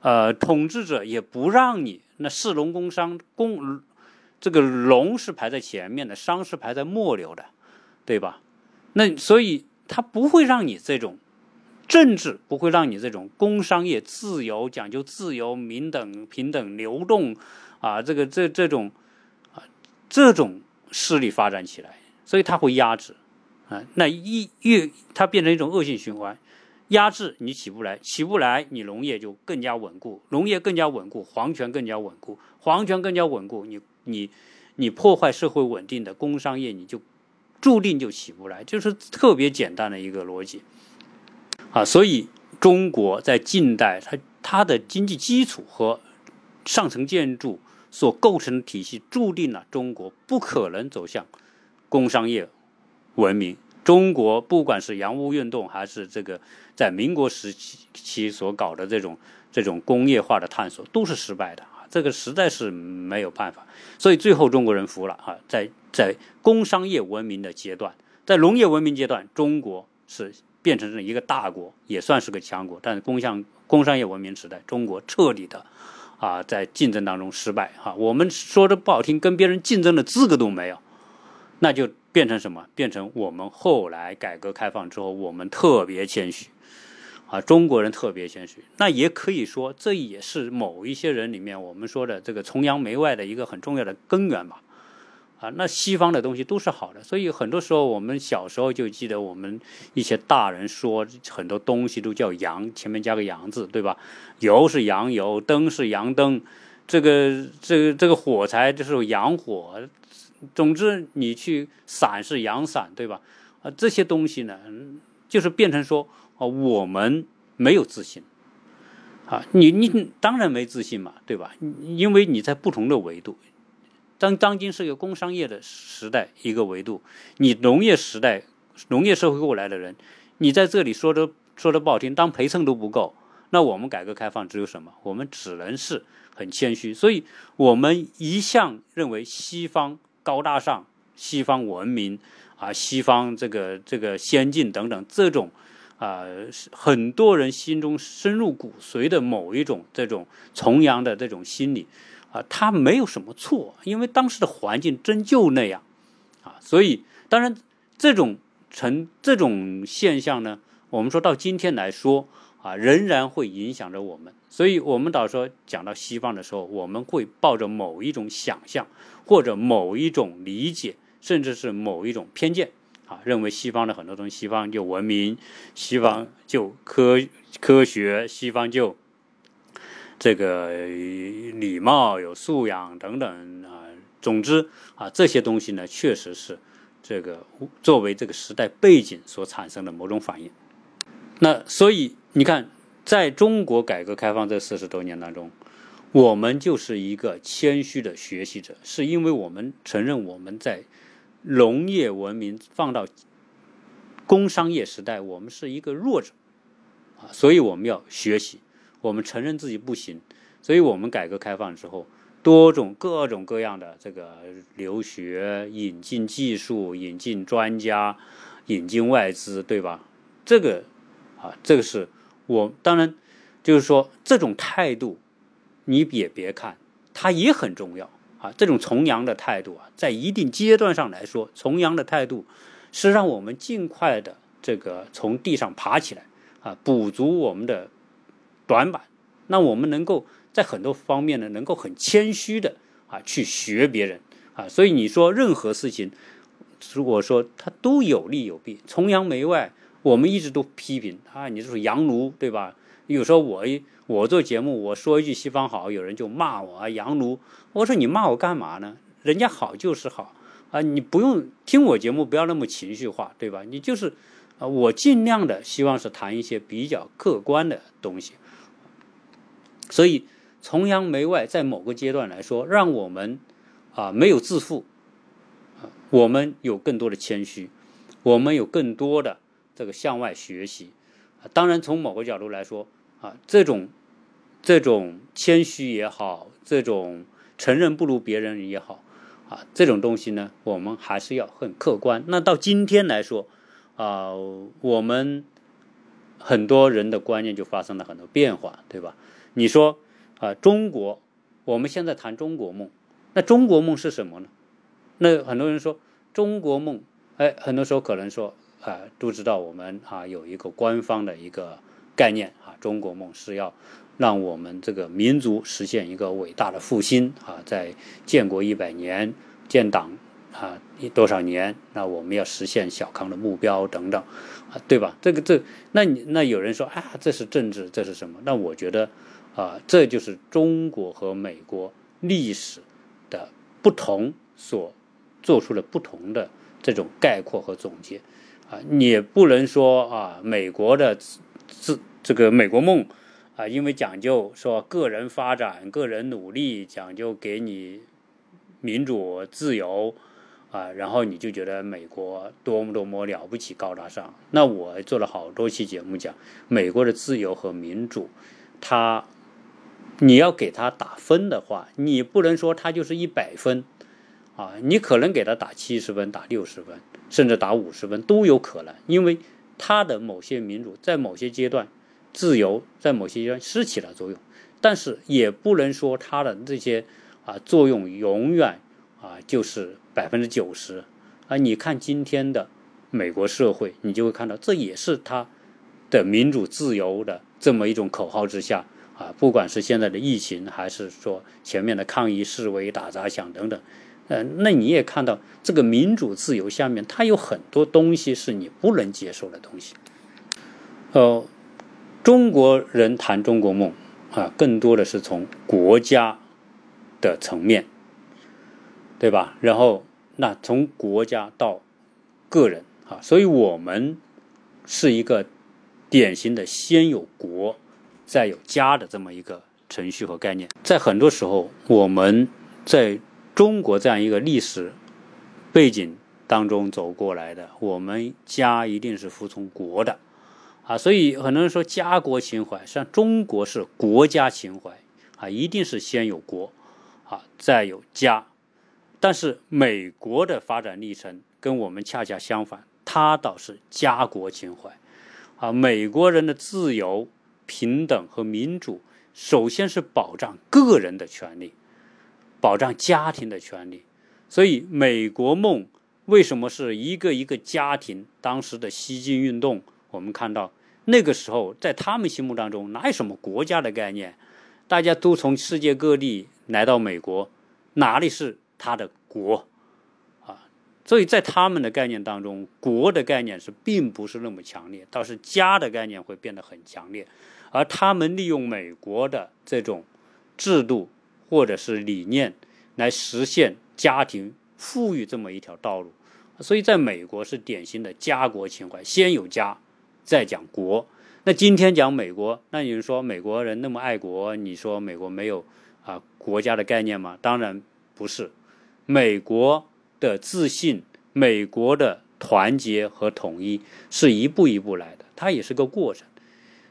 呃，统治者也不让你那士农工商工，这个农是排在前面的，商是排在末流的，对吧？那所以他不会让你这种政治，不会让你这种工商业自由讲究自由、平等、平等流动啊，这个这这种啊这种势力发展起来，所以他会压制。啊，那一越它变成一种恶性循环，压制你起不来，起不来你农业就更加稳固，农业更加稳固，皇权更加稳固，皇权更加稳固，你你你破坏社会稳定的工商业，你就注定就起不来，就是特别简单的一个逻辑。啊，所以中国在近代，它它的经济基础和上层建筑。所构成的体系，注定了中国不可能走向工商业文明。中国不管是洋务运动，还是这个在民国时期期所搞的这种这种工业化的探索，都是失败的！这个实在是没有办法，所以最后中国人服了啊！在在工商业文明的阶段，在农业文明阶段，中国是变成了一个大国，也算是个强国。但是工商工商业文明时代，中国彻底的啊在竞争当中失败啊！我们说的不好听，跟别人竞争的资格都没有，那就。变成什么？变成我们后来改革开放之后，我们特别谦虚，啊，中国人特别谦虚。那也可以说，这也是某一些人里面我们说的这个崇洋媚外的一个很重要的根源吧。啊，那西方的东西都是好的，所以很多时候我们小时候就记得我们一些大人说很多东西都叫洋，前面加个洋字，对吧？油是洋油，灯是洋灯，这个这个这个火柴就是洋火。总之，你去伞是阳伞，对吧？啊，这些东西呢，就是变成说，啊，我们没有自信，啊，你你当然没自信嘛，对吧？因为你在不同的维度，当当今是一个工商业的时代，一个维度，你农业时代、农业社会过来的人，你在这里说的说的不好听，当陪衬都不够，那我们改革开放只有什么？我们只能是很谦虚，所以我们一向认为西方。高大上，西方文明啊，西方这个这个先进等等，这种啊，很多人心中深入骨髓的某一种这种崇洋的这种心理啊，他没有什么错，因为当时的环境真就那样啊，所以当然这种成这种现象呢，我们说到今天来说啊，仍然会影响着我们。所以，我们到时候讲到西方的时候，我们会抱着某一种想象，或者某一种理解，甚至是某一种偏见，啊，认为西方的很多东西，西方就文明，西方就科科学，西方就这个礼貌、有素养等等啊。总之啊，这些东西呢，确实是这个作为这个时代背景所产生的某种反应。那所以你看。在中国改革开放这四十多年当中，我们就是一个谦虚的学习者，是因为我们承认我们在农业文明放到工商业时代，我们是一个弱者啊，所以我们要学习。我们承认自己不行，所以我们改革开放之后，多种各种各样的这个留学、引进技术、引进专家、引进外资，对吧？这个啊，这个是。我当然就是说，这种态度，你也别看，它也很重要啊。这种崇洋的态度啊，在一定阶段上来说，崇洋的态度是让我们尽快的这个从地上爬起来啊，补足我们的短板。那我们能够在很多方面呢，能够很谦虚的啊去学别人啊。所以你说任何事情，如果说它都有利有弊，崇洋媚外。我们一直都批评啊，你这是洋奴，对吧？有时候我一我做节目，我说一句西方好，有人就骂我啊，洋奴。我说你骂我干嘛呢？人家好就是好啊，你不用听我节目，不要那么情绪化，对吧？你就是啊，我尽量的希望是谈一些比较客观的东西。所以崇洋媚外，在某个阶段来说，让我们啊没有自负啊，我们有更多的谦虚，我们有更多的。这个向外学习，啊，当然从某个角度来说，啊，这种这种谦虚也好，这种承认不如别人也好，啊，这种东西呢，我们还是要很客观。那到今天来说，啊，我们很多人的观念就发生了很多变化，对吧？你说啊，中国，我们现在谈中国梦，那中国梦是什么呢？那很多人说中国梦，哎，很多时候可能说。啊，都知道我们啊有一个官方的一个概念啊，中国梦是要让我们这个民族实现一个伟大的复兴啊，在建国一百年、建党啊多少年，那我们要实现小康的目标等等啊，对吧？这个这，那你那有人说啊，这是政治，这是什么？那我觉得啊，这就是中国和美国历史的不同所做出了不同的这种概括和总结。啊，你不能说啊，美国的自这个美国梦啊，因为讲究说个人发展、个人努力，讲究给你民主自由啊，然后你就觉得美国多么多么了不起、高大上。那我做了好多期节目讲美国的自由和民主，它你要给他打分的话，你不能说它就是一百分啊，你可能给他打七十分、打六十分，甚至打五十分都有可能，因为它的某些民主在某些阶段。自由在某些阶段是起了作用，但是也不能说它的这些啊作用永远啊就是百分之九十啊。你看今天的美国社会，你就会看到这也是它的民主自由的这么一种口号之下啊，不管是现在的疫情，还是说前面的抗议示威、打砸抢等等，呃，那你也看到这个民主自由下面，它有很多东西是你不能接受的东西，哦。中国人谈中国梦啊，更多的是从国家的层面，对吧？然后那从国家到个人啊，所以我们是一个典型的先有国再有家的这么一个程序和概念。在很多时候，我们在中国这样一个历史背景当中走过来的，我们家一定是服从国的。啊，所以很多人说家国情怀，实际上中国是国家情怀啊，一定是先有国啊，再有家。但是美国的发展历程跟我们恰恰相反，它倒是家国情怀啊。美国人的自由、平等和民主，首先是保障个人的权利，保障家庭的权利。所以美国梦为什么是一个一个家庭？当时的西进运动，我们看到。那个时候，在他们心目当中，哪有什么国家的概念？大家都从世界各地来到美国，哪里是他的国啊？所以在他们的概念当中，国的概念是并不是那么强烈，倒是家的概念会变得很强烈。而他们利用美国的这种制度或者是理念来实现家庭富裕这么一条道路，所以在美国是典型的家国情怀，先有家。再讲国，那今天讲美国，那有人说美国人那么爱国，你说美国没有啊国家的概念吗？当然不是，美国的自信、美国的团结和统一是一步一步来的，它也是个过程。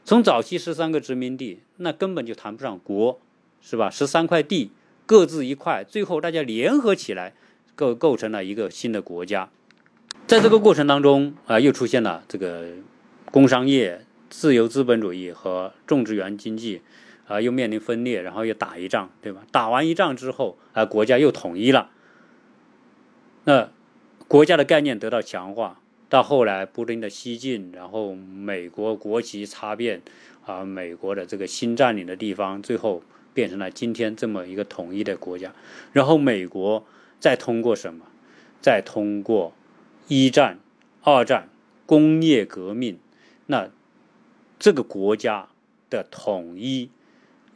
从早期十三个殖民地，那根本就谈不上国，是吧？十三块地各自一块，最后大家联合起来构构成了一个新的国家。在这个过程当中啊，又出现了这个。工商业、自由资本主义和种植园经济，啊，又面临分裂，然后又打一仗，对吧？打完一仗之后，啊，国家又统一了。那国家的概念得到强化，到后来不断的西进，然后美国国旗插遍，啊，美国的这个新占领的地方，最后变成了今天这么一个统一的国家。然后美国再通过什么？再通过一战、二战、工业革命。那这个国家的统一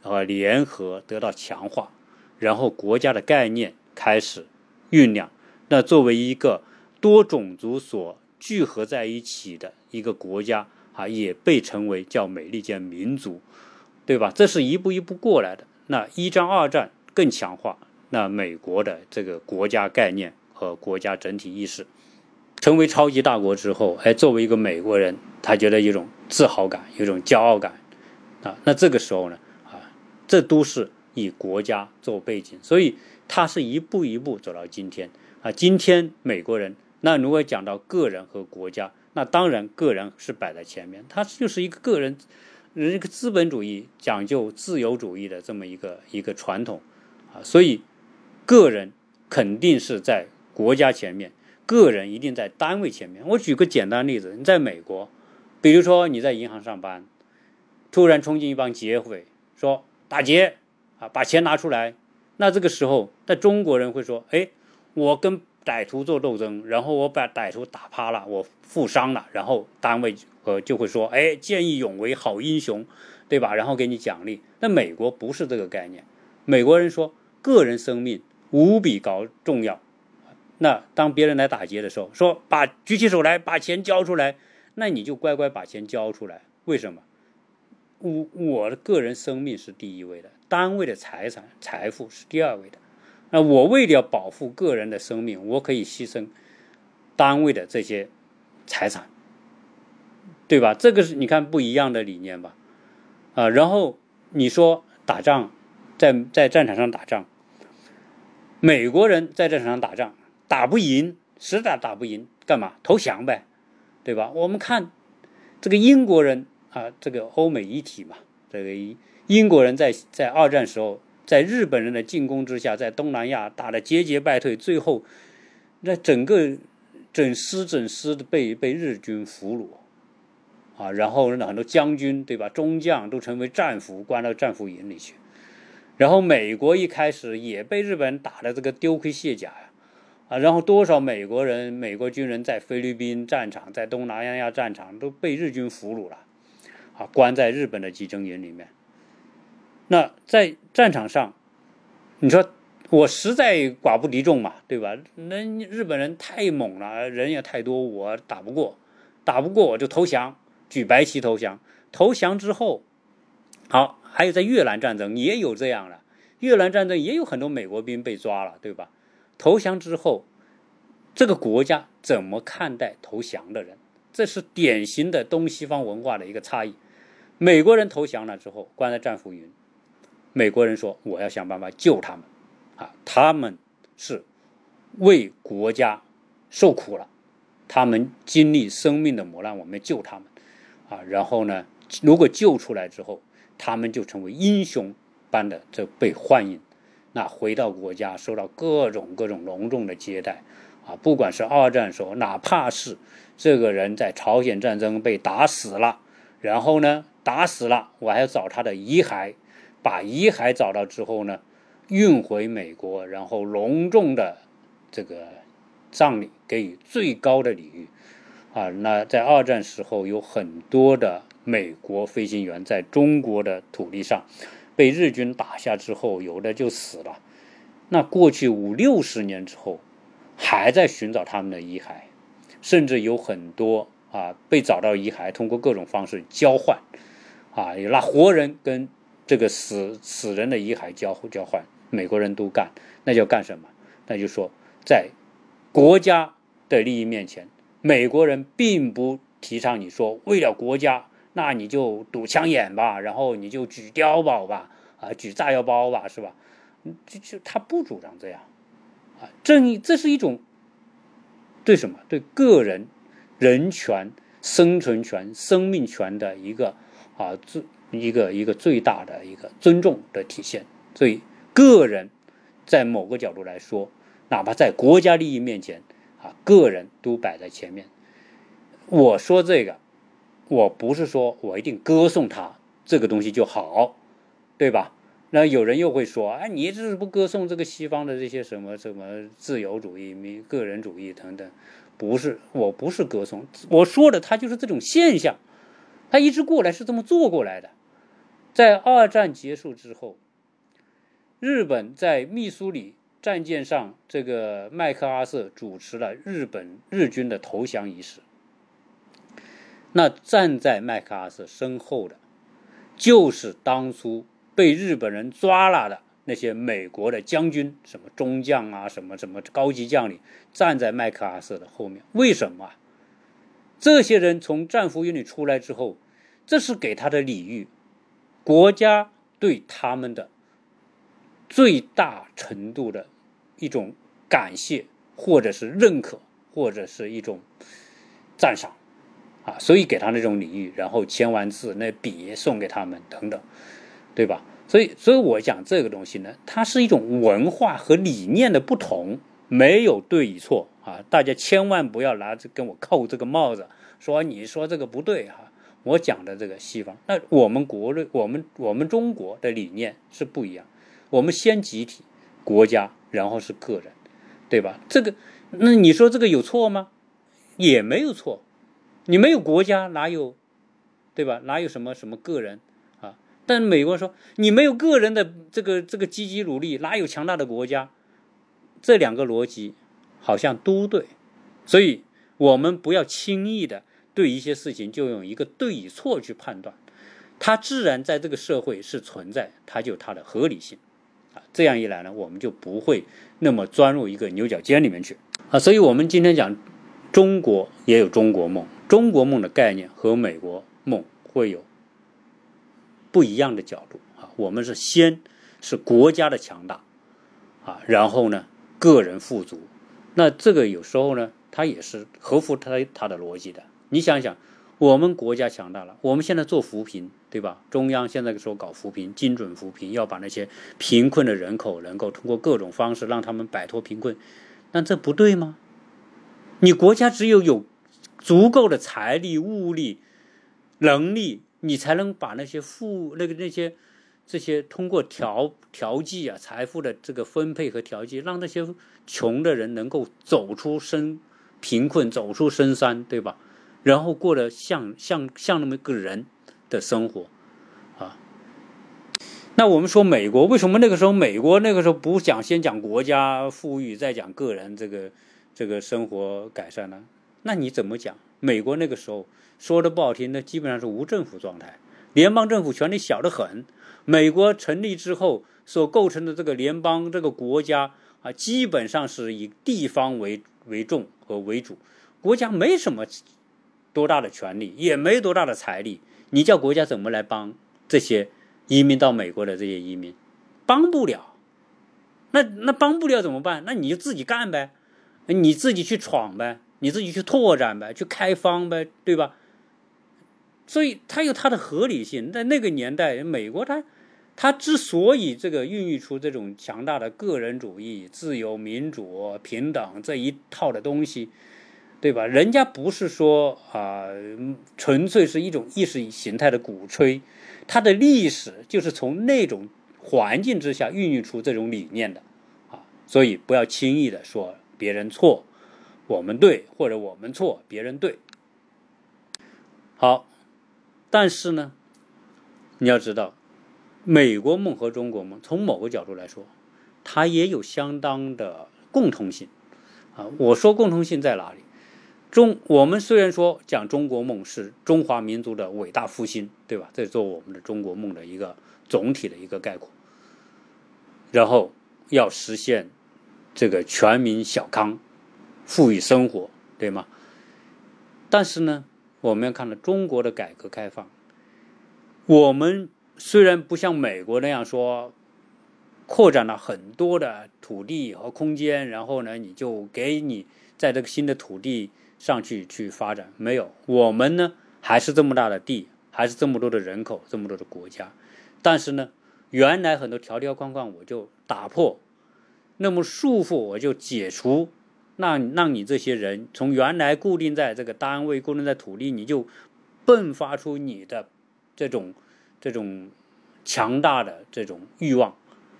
和联合得到强化，然后国家的概念开始酝酿。那作为一个多种族所聚合在一起的一个国家啊，也被称为叫美利坚民族，对吧？这是一步一步过来的。那一战、二战更强化那美国的这个国家概念和国家整体意识。成为超级大国之后，哎，作为一个美国人，他觉得有种自豪感，有种骄傲感，啊，那这个时候呢，啊，这都是以国家做背景，所以他是一步一步走到今天，啊，今天美国人，那如果讲到个人和国家，那当然个人是摆在前面，他就是一个个人，人这个资本主义讲究自由主义的这么一个一个传统，啊，所以个人肯定是在国家前面。个人一定在单位前面。我举个简单例子，你在美国，比如说你在银行上班，突然冲进一帮劫匪，说打劫啊，把钱拿出来。那这个时候，在中国人会说：“哎，我跟歹徒做斗争，然后我把歹徒打趴了，我负伤了，然后单位呃就会说：哎，见义勇为，好英雄，对吧？然后给你奖励。那美国不是这个概念，美国人说个人生命无比高重要。”那当别人来打劫的时候，说把举起手来，把钱交出来，那你就乖乖把钱交出来。为什么？我我的个人生命是第一位的，单位的财产财富是第二位的。那我为了保护个人的生命，我可以牺牲单位的这些财产，对吧？这个是你看不一样的理念吧？啊，然后你说打仗，在在战场上打仗，美国人在战场上打仗打不赢，实在打不赢，干嘛投降呗，对吧？我们看这个英国人。啊，这个欧美一体嘛，这个英国人在在二战时候，在日本人的进攻之下，在东南亚打得节节败退，最后那整个整师整师的被被日军俘虏，啊，然后很多将军对吧，中将都成为战俘，关到战俘营里去，然后美国一开始也被日本打的这个丢盔卸甲呀，啊，然后多少美国人、美国军人在菲律宾战场、在东南亚战场都被日军俘虏了。啊，关在日本的集中营里面。那在战场上，你说我实在寡不敌众嘛，对吧？那日本人太猛了，人也太多，我打不过，打不过我就投降，举白旗投降。投降之后，好，还有在越南战争也有这样的，越南战争也有很多美国兵被抓了，对吧？投降之后，这个国家怎么看待投降的人？这是典型的东西方文化的一个差异。美国人投降了之后，关在战俘营。美国人说：“我要想办法救他们，啊，他们是为国家受苦了，他们经历生命的磨难，我们救他们，啊，然后呢，如果救出来之后，他们就成为英雄般的这被欢迎，那回到国家受到各种各种隆重的接待，啊，不管是二战时候，哪怕是这个人在朝鲜战争被打死了，然后呢？”打死了，我还要找他的遗骸，把遗骸找到之后呢，运回美国，然后隆重的这个葬礼，给予最高的礼遇。啊，那在二战时候，有很多的美国飞行员在中国的土地上被日军打下之后，有的就死了。那过去五六十年之后，还在寻找他们的遗骸，甚至有很多啊被找到遗骸，通过各种方式交换。啊，有拿活人跟这个死死人的遗骸交交换，美国人都干，那叫干什么？那就说，在国家的利益面前，美国人并不提倡你说为了国家，那你就堵枪眼吧，然后你就举碉堡吧，啊，举炸药包吧，是吧？就就他不主张这样，啊，正义这是一种对什么？对个人人权、生存权、生命权的一个。啊，这一个一个最大的一个尊重的体现，所以个人在某个角度来说，哪怕在国家利益面前，啊，个人都摆在前面。我说这个，我不是说我一定歌颂他这个东西就好，对吧？那有人又会说，哎，你这是不歌颂这个西方的这些什么什么自由主义、民个人主义等等？不是，我不是歌颂，我说的他就是这种现象。他一直过来是这么做过来的，在二战结束之后，日本在密苏里战舰上，这个麦克阿瑟主持了日本日军的投降仪式。那站在麦克阿瑟身后的，就是当初被日本人抓了的那些美国的将军，什么中将啊，什么什么高级将领，站在麦克阿瑟的后面。为什么？这些人从战俘营里出来之后。这是给他的礼遇，国家对他们的最大程度的一种感谢，或者是认可，或者是一种赞赏，啊，所以给他那种礼遇，然后签完字，那笔送给他们等等，对吧？所以，所以我讲这个东西呢，它是一种文化和理念的不同，没有对与错啊！大家千万不要拿着跟我扣这个帽子，说你说这个不对哈。我讲的这个西方，那我们国内，我们我们中国的理念是不一样。我们先集体、国家，然后是个人，对吧？这个，那你说这个有错吗？也没有错。你没有国家，哪有，对吧？哪有什么什么个人啊？但美国说，你没有个人的这个这个积极努力，哪有强大的国家？这两个逻辑好像都对，所以我们不要轻易的。对一些事情就用一个对与错去判断，它自然在这个社会是存在，它就它的合理性啊。这样一来呢，我们就不会那么钻入一个牛角尖里面去啊。所以，我们今天讲中国也有中国梦，中国梦的概念和美国梦会有不一样的角度啊。我们是先是国家的强大啊，然后呢，个人富足。那这个有时候呢，它也是合乎它它的逻辑的。你想想，我们国家强大了，我们现在做扶贫，对吧？中央现在说搞扶贫，精准扶贫，要把那些贫困的人口能够通过各种方式让他们摆脱贫困，那这不对吗？你国家只有有足够的财力、物力、能力，你才能把那些富那个那些。这些通过调调剂啊，财富的这个分配和调剂，让那些穷的人能够走出深贫困，走出深山，对吧？然后过得像像像那么一个人的生活，啊。那我们说美国为什么那个时候美国那个时候不讲先讲国家富裕，再讲个人这个这个生活改善呢？那你怎么讲？美国那个时候说的不好听，那基本上是无政府状态，联邦政府权力小得很。美国成立之后所构成的这个联邦这个国家啊，基本上是以地方为为重和为主，国家没什么多大的权利，也没多大的财力，你叫国家怎么来帮这些移民到美国的这些移民？帮不了，那那帮不了怎么办？那你就自己干呗，你自己去闯呗，你自己去拓展呗，去开方呗，对吧？所以它有它的合理性，在那个年代，美国它，它之所以这个孕育出这种强大的个人主义、自由、民主、平等这一套的东西，对吧？人家不是说啊，纯粹是一种意识形态的鼓吹，它的历史就是从那种环境之下孕育出这种理念的，啊，所以不要轻易的说别人错，我们对，或者我们错，别人对。好。但是呢，你要知道，美国梦和中国梦从某个角度来说，它也有相当的共通性啊。我说共通性在哪里？中我们虽然说讲中国梦是中华民族的伟大复兴，对吧？这做我们的中国梦的一个总体的一个概括。然后要实现这个全民小康、富裕生活，对吗？但是呢？我们要看到中国的改革开放，我们虽然不像美国那样说扩展了很多的土地和空间，然后呢，你就给你在这个新的土地上去去发展，没有，我们呢还是这么大的地，还是这么多的人口，这么多的国家，但是呢，原来很多条条框框我就打破，那么束缚我就解除。那让你这些人从原来固定在这个单位、固定在土地，你就迸发出你的这种这种强大的这种欲望，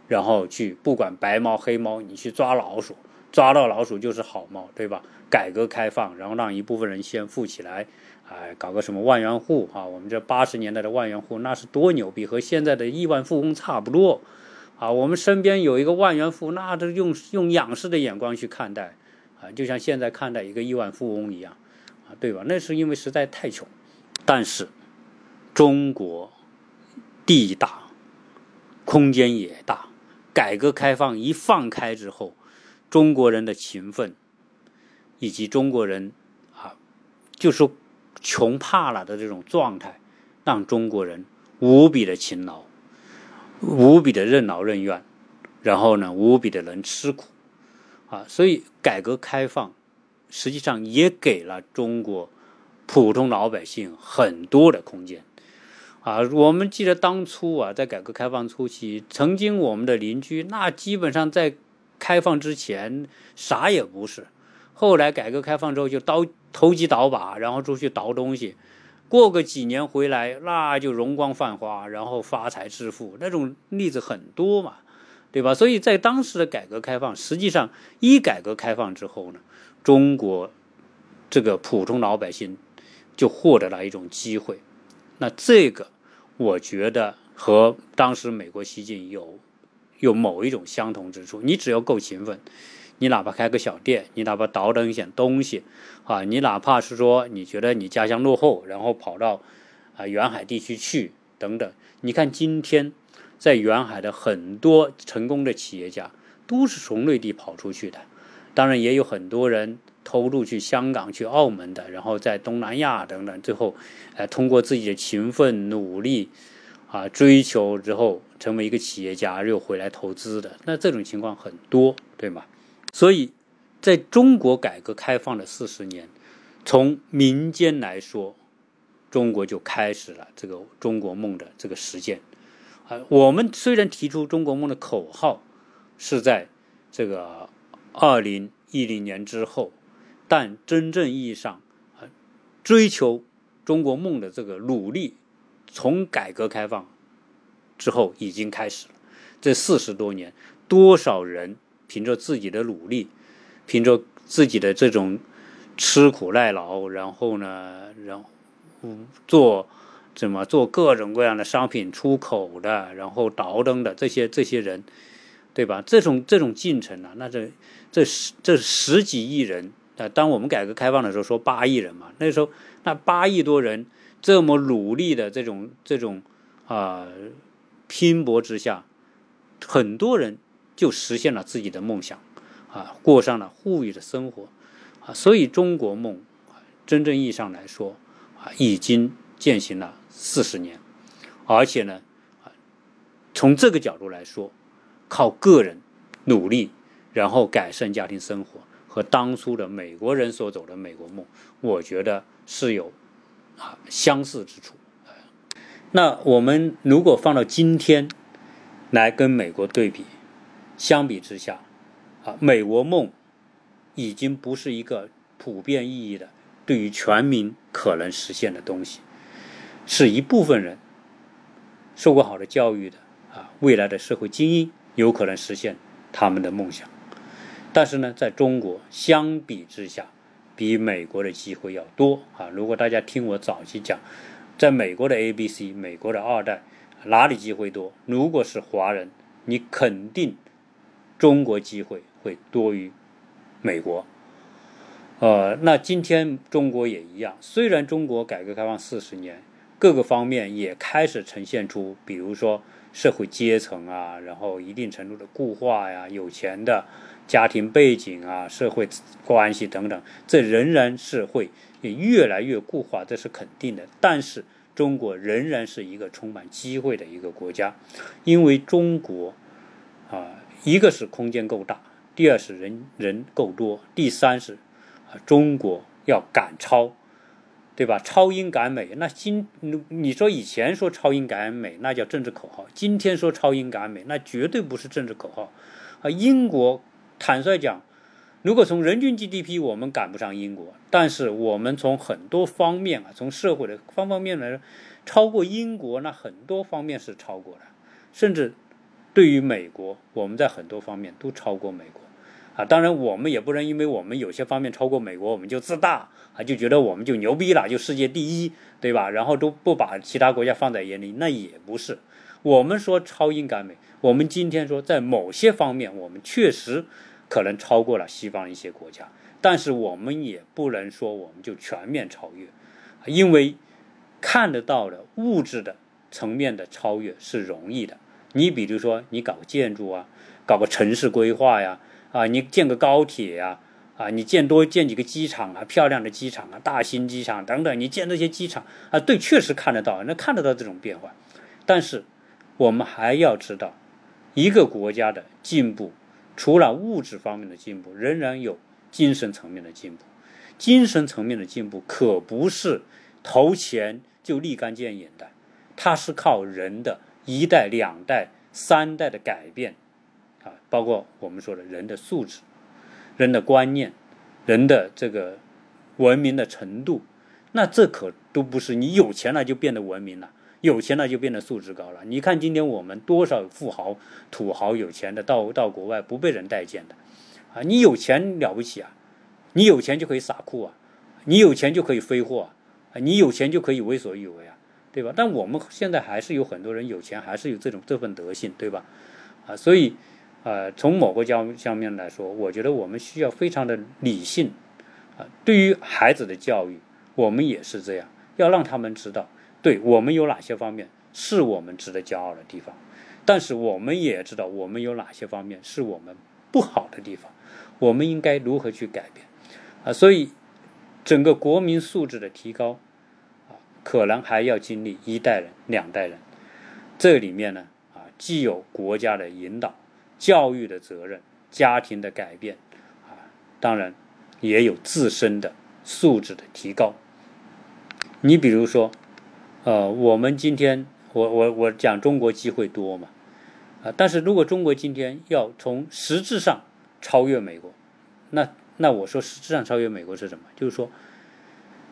然后去不管白猫黑猫，你去抓老鼠，抓到老鼠就是好猫，对吧？改革开放，然后让一部分人先富起来，哎，搞个什么万元户啊？我们这八十年代的万元户那是多牛逼，和现在的亿万富翁差不多啊！我们身边有一个万元户，那都用用仰视的眼光去看待。啊，就像现在看待一个亿万富翁一样，啊，对吧？那是因为实在太穷。但是中国地大，空间也大，改革开放一放开之后，中国人的勤奋，以及中国人啊，就说穷怕了的这种状态，让中国人无比的勤劳，无比的任劳任怨，然后呢，无比的能吃苦。啊，所以改革开放实际上也给了中国普通老百姓很多的空间。啊，我们记得当初啊，在改革开放初期，曾经我们的邻居那基本上在开放之前啥也不是，后来改革开放之后就倒投机倒把，然后出去倒东西，过个几年回来那就容光焕发，然后发财致富，那种例子很多嘛。对吧？所以在当时的改革开放，实际上一改革开放之后呢，中国这个普通老百姓就获得了一种机会。那这个我觉得和当时美国西进有有某一种相同之处。你只要够勤奋，你哪怕开个小店，你哪怕倒腾一些东西啊，你哪怕是说你觉得你家乡落后，然后跑到啊远海地区去等等。你看今天在远海的很多成功的企业家都是从内地跑出去的，当然也有很多人偷渡去香港、去澳门的，然后在东南亚等等，最后，呃，通过自己的勤奋努力啊追求之后，成为一个企业家又回来投资的，那这种情况很多，对吗？所以，在中国改革开放的四十年，从民间来说。中国就开始了这个中国梦的这个实践，啊，我们虽然提出中国梦的口号是在这个二零一零年之后，但真正意义上，追求中国梦的这个努力，从改革开放之后已经开始了。这四十多年，多少人凭着自己的努力，凭着自己的这种吃苦耐劳，然后呢，然后。做怎么做各种各样的商品出口的，然后倒腾的这些这些人，对吧？这种这种进程啊，那这这十这十几亿人啊，当我们改革开放的时候说八亿人嘛，那时候那八亿多人这么努力的这种这种啊拼搏之下，很多人就实现了自己的梦想啊，过上了富裕的生活啊，所以中国梦真正意义上来说。啊，已经践行了四十年，而且呢，啊，从这个角度来说，靠个人努力，然后改善家庭生活，和当初的美国人所走的美国梦，我觉得是有啊相似之处。那我们如果放到今天来跟美国对比，相比之下，啊，美国梦已经不是一个普遍意义的。对于全民可能实现的东西，是一部分人受过好的教育的啊，未来的社会精英有可能实现他们的梦想。但是呢，在中国相比之下，比美国的机会要多啊。如果大家听我早期讲，在美国的 A、B、C，美国的二代哪里机会多？如果是华人，你肯定中国机会会多于美国。呃，那今天中国也一样，虽然中国改革开放四十年，各个方面也开始呈现出，比如说社会阶层啊，然后一定程度的固化呀，有钱的家庭背景啊，社会关系等等，这仍然是会也越来越固化，这是肯定的。但是中国仍然是一个充满机会的一个国家，因为中国啊，一个是空间够大，第二是人人够多，第三是。啊中国要赶超，对吧？超英赶美，那今你说以前说超英赶美，那叫政治口号；今天说超英赶美，那绝对不是政治口号。啊，英国坦率讲，如果从人均 GDP 我们赶不上英国，但是我们从很多方面啊，从社会的方方面面来说，超过英国，那很多方面是超过的，甚至对于美国，我们在很多方面都超过美国。啊，当然，我们也不能因为我们有些方面超过美国，我们就自大啊，就觉得我们就牛逼了，就世界第一，对吧？然后都不把其他国家放在眼里，那也不是。我们说超英赶美，我们今天说在某些方面，我们确实可能超过了西方一些国家，但是我们也不能说我们就全面超越，因为看得到的物质的层面的超越是容易的。你比如说，你搞建筑啊，搞个城市规划呀。啊，你建个高铁呀，啊，你建多建几个机场啊，漂亮的机场啊，大型机场等等，你建这些机场啊，对，确实看得到，那看得到这种变化。但是，我们还要知道，一个国家的进步，除了物质方面的进步，仍然有精神层面的进步。精神层面的进步可不是投钱就立竿见影的，它是靠人的一代、两代、三代的改变。啊，包括我们说的人的素质、人的观念、人的这个文明的程度，那这可都不是你有钱了就变得文明了，有钱了就变得素质高了。你看今天我们多少富豪、土豪、有钱的到到国外不被人待见的，啊，你有钱了不起啊，你有钱就可以撒酷啊，你有钱就可以挥霍啊，你有钱就可以为所欲为啊，对吧？但我们现在还是有很多人有钱，还是有这种这份德性，对吧？啊，所以。呃，从某个方方面来说，我觉得我们需要非常的理性，啊，对于孩子的教育，我们也是这样，要让他们知道，对我们有哪些方面是我们值得骄傲的地方，但是我们也知道我们有哪些方面是我们不好的地方，我们应该如何去改变啊？所以，整个国民素质的提高啊，可能还要经历一代人、两代人。这里面呢啊，既有国家的引导、教育的责任、家庭的改变啊，当然也有自身的素质的提高。你比如说，呃，我们今天我我我讲中国机会多嘛，啊，但是如果中国今天要从实质上超越美国，那那我说实质上超越美国是什么？就是说，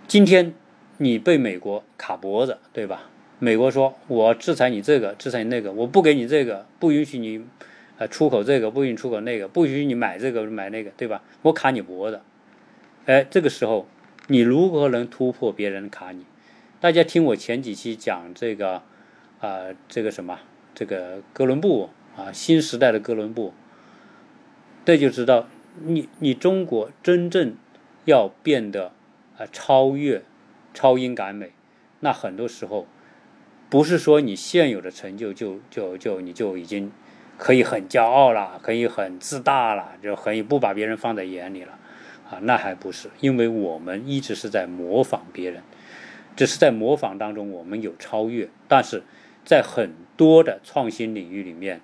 今天你被美国卡脖子，对吧？美国说我制裁你这个，制裁你那个，我不给你这个，不允许你呃出口这个，不允许出口那个，不允许你买这个买那个，对吧？我卡你脖子，哎，这个时候。你如何能突破别人卡你？大家听我前几期讲这个，啊，这个什么，这个哥伦布啊，新时代的哥伦布，这就知道你你中国真正要变得啊超越、超英赶美，那很多时候不是说你现有的成就就就就你就已经可以很骄傲了，可以很自大了，就可以不把别人放在眼里了。啊，那还不是，因为我们一直是在模仿别人，只是在模仿当中我们有超越，但是在很多的创新领域里面，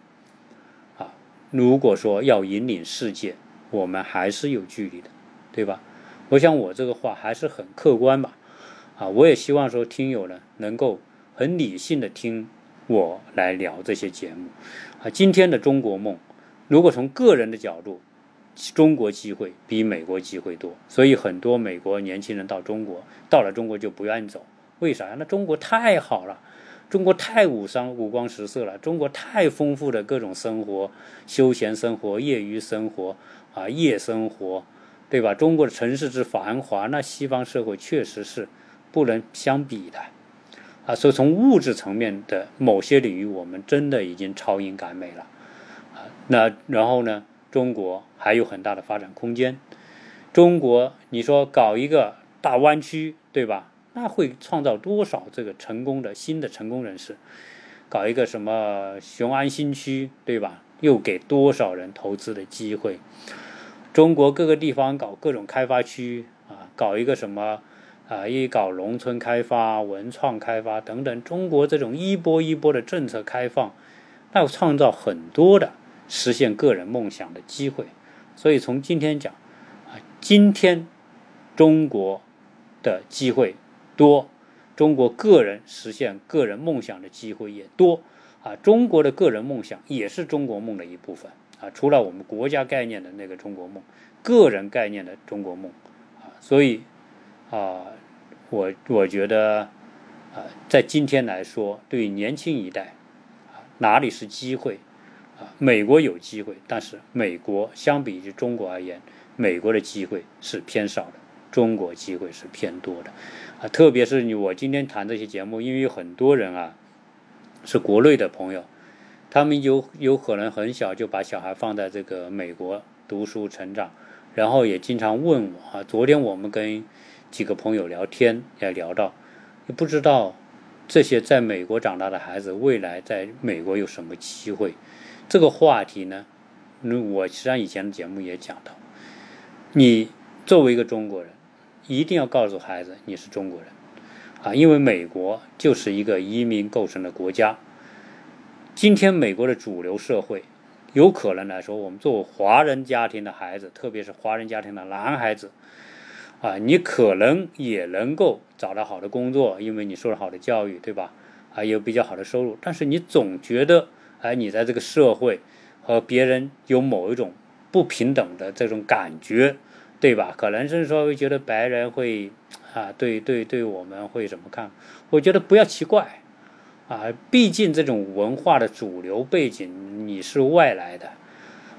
啊，如果说要引领世界，我们还是有距离的，对吧？我想我这个话还是很客观吧，啊，我也希望说听友呢能够很理性的听我来聊这些节目，啊，今天的中国梦，如果从个人的角度。中国机会比美国机会多，所以很多美国年轻人到中国，到了中国就不愿意走。为啥呀？那中国太好了，中国太五商五光十色了，中国太丰富的各种生活、休闲生活、业余生活啊、夜生活，对吧？中国的城市之繁华，那西方社会确实是不能相比的啊。所以从物质层面的某些领域，我们真的已经超英赶美了啊。那然后呢？中国还有很大的发展空间。中国，你说搞一个大湾区，对吧？那会创造多少这个成功的新的成功人士？搞一个什么雄安新区，对吧？又给多少人投资的机会？中国各个地方搞各种开发区啊，搞一个什么啊？一搞农村开发、文创开发等等。中国这种一波一波的政策开放，那创造很多的。实现个人梦想的机会，所以从今天讲，啊，今天中国的机会多，中国个人实现个人梦想的机会也多，啊，中国的个人梦想也是中国梦的一部分，啊，除了我们国家概念的那个中国梦，个人概念的中国梦，啊，所以，啊，我我觉得，啊，在今天来说，对于年轻一代，哪里是机会？啊，美国有机会，但是美国相比于中国而言，美国的机会是偏少的，中国机会是偏多的。啊，特别是你我今天谈这些节目，因为有很多人啊是国内的朋友，他们有有可能很小就把小孩放在这个美国读书成长，然后也经常问我啊。昨天我们跟几个朋友聊天，也聊到，不知道这些在美国长大的孩子未来在美国有什么机会。这个话题呢，我实际上以前的节目也讲到，你作为一个中国人，一定要告诉孩子你是中国人，啊，因为美国就是一个移民构成的国家。今天美国的主流社会，有可能来说，我们作为华人家庭的孩子，特别是华人家庭的男孩子，啊，你可能也能够找到好的工作，因为你受了好的教育，对吧？啊，有比较好的收入，但是你总觉得。而你在这个社会和别人有某一种不平等的这种感觉，对吧？可能是说会觉得白人会啊，对对对，我们会怎么看？我觉得不要奇怪啊，毕竟这种文化的主流背景你是外来的，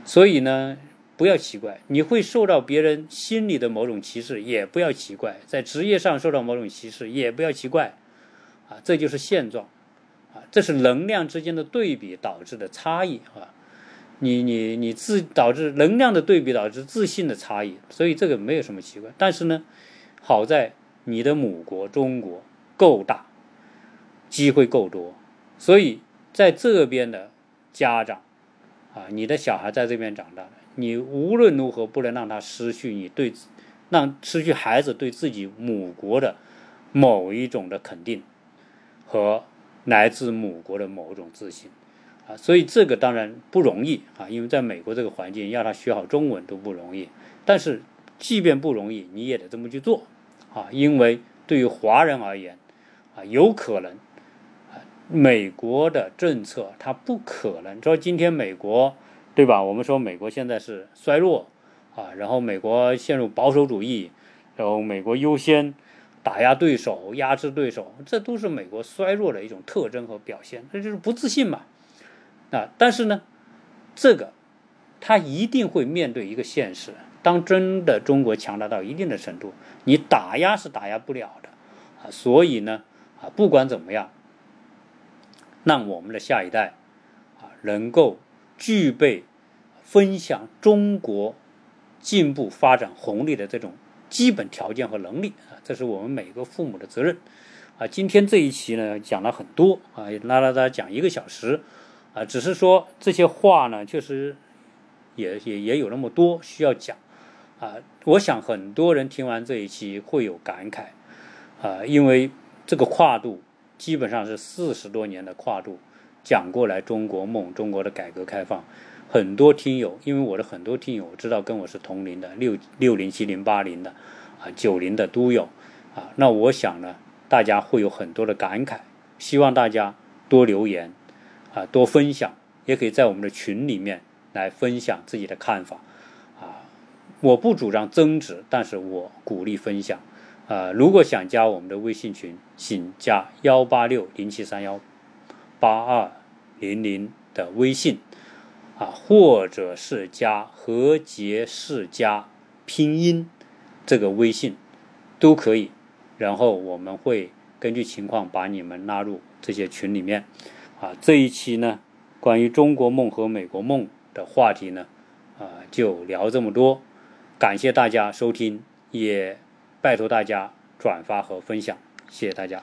所以呢，不要奇怪，你会受到别人心里的某种歧视，也不要奇怪，在职业上受到某种歧视，也不要奇怪啊，这就是现状。这是能量之间的对比导致的差异啊！你你你自导致能量的对比导致自信的差异，所以这个没有什么奇怪。但是呢，好在你的母国中国够大，机会够多所以在这边的家长啊，你的小孩在这边长大，你无论如何不能让他失去你对，让失去孩子对自己母国的某一种的肯定和来自母国的某种自信啊。所以这个当然不容易啊，因为在美国这个环境，要他学好中文都不容易。但是即便不容易，你也得这么去做啊，因为对于华人而言啊，有可能。啊美国的政策，它不可能说今天美国，对吧？我们说美国现在是衰弱啊，然后美国陷入保守主义，然后美国优先打压对手、压制对手，这都是美国衰弱的一种特征和表现，这就是不自信嘛。啊，但是呢，这个他一定会面对一个现实：当真的中国强大到一定的程度，你打压是打压不了的啊。所以呢，啊，不管怎么样。让我们的下一代啊，能够具备分享中国进步发展红利的这种基本条件和能力，这是我们每个父母的责任啊。今天这一期呢，讲了很多啊，拉拉大家讲一个小时啊，只是说这些话呢，确实也也也有那么多需要讲啊。我想很多人听完这一期会有感慨啊，因为这个跨度。基本上是四十多年的跨度讲过来，中国梦，中国的改革开放，很多听友，因为我的很多听友我知道跟我是同龄的，六六零、七零、八零的，啊，九零的都有，啊，那我想呢，大家会有很多的感慨，希望大家多留言，啊，多分享，也可以在我们的群里面来分享自己的看法，啊，我不主张增值，但是我鼓励分享。啊，如果想加我们的微信群，请加幺八六零七三幺八二零零的微信，啊，或者是加何杰世家拼音这个微信都可以，然后我们会根据情况把你们拉入这些群里面。啊，这一期呢，关于中国梦和美国梦的话题呢，啊，就聊这么多，感谢大家收听，也。拜托大家转发和分享，谢谢大家。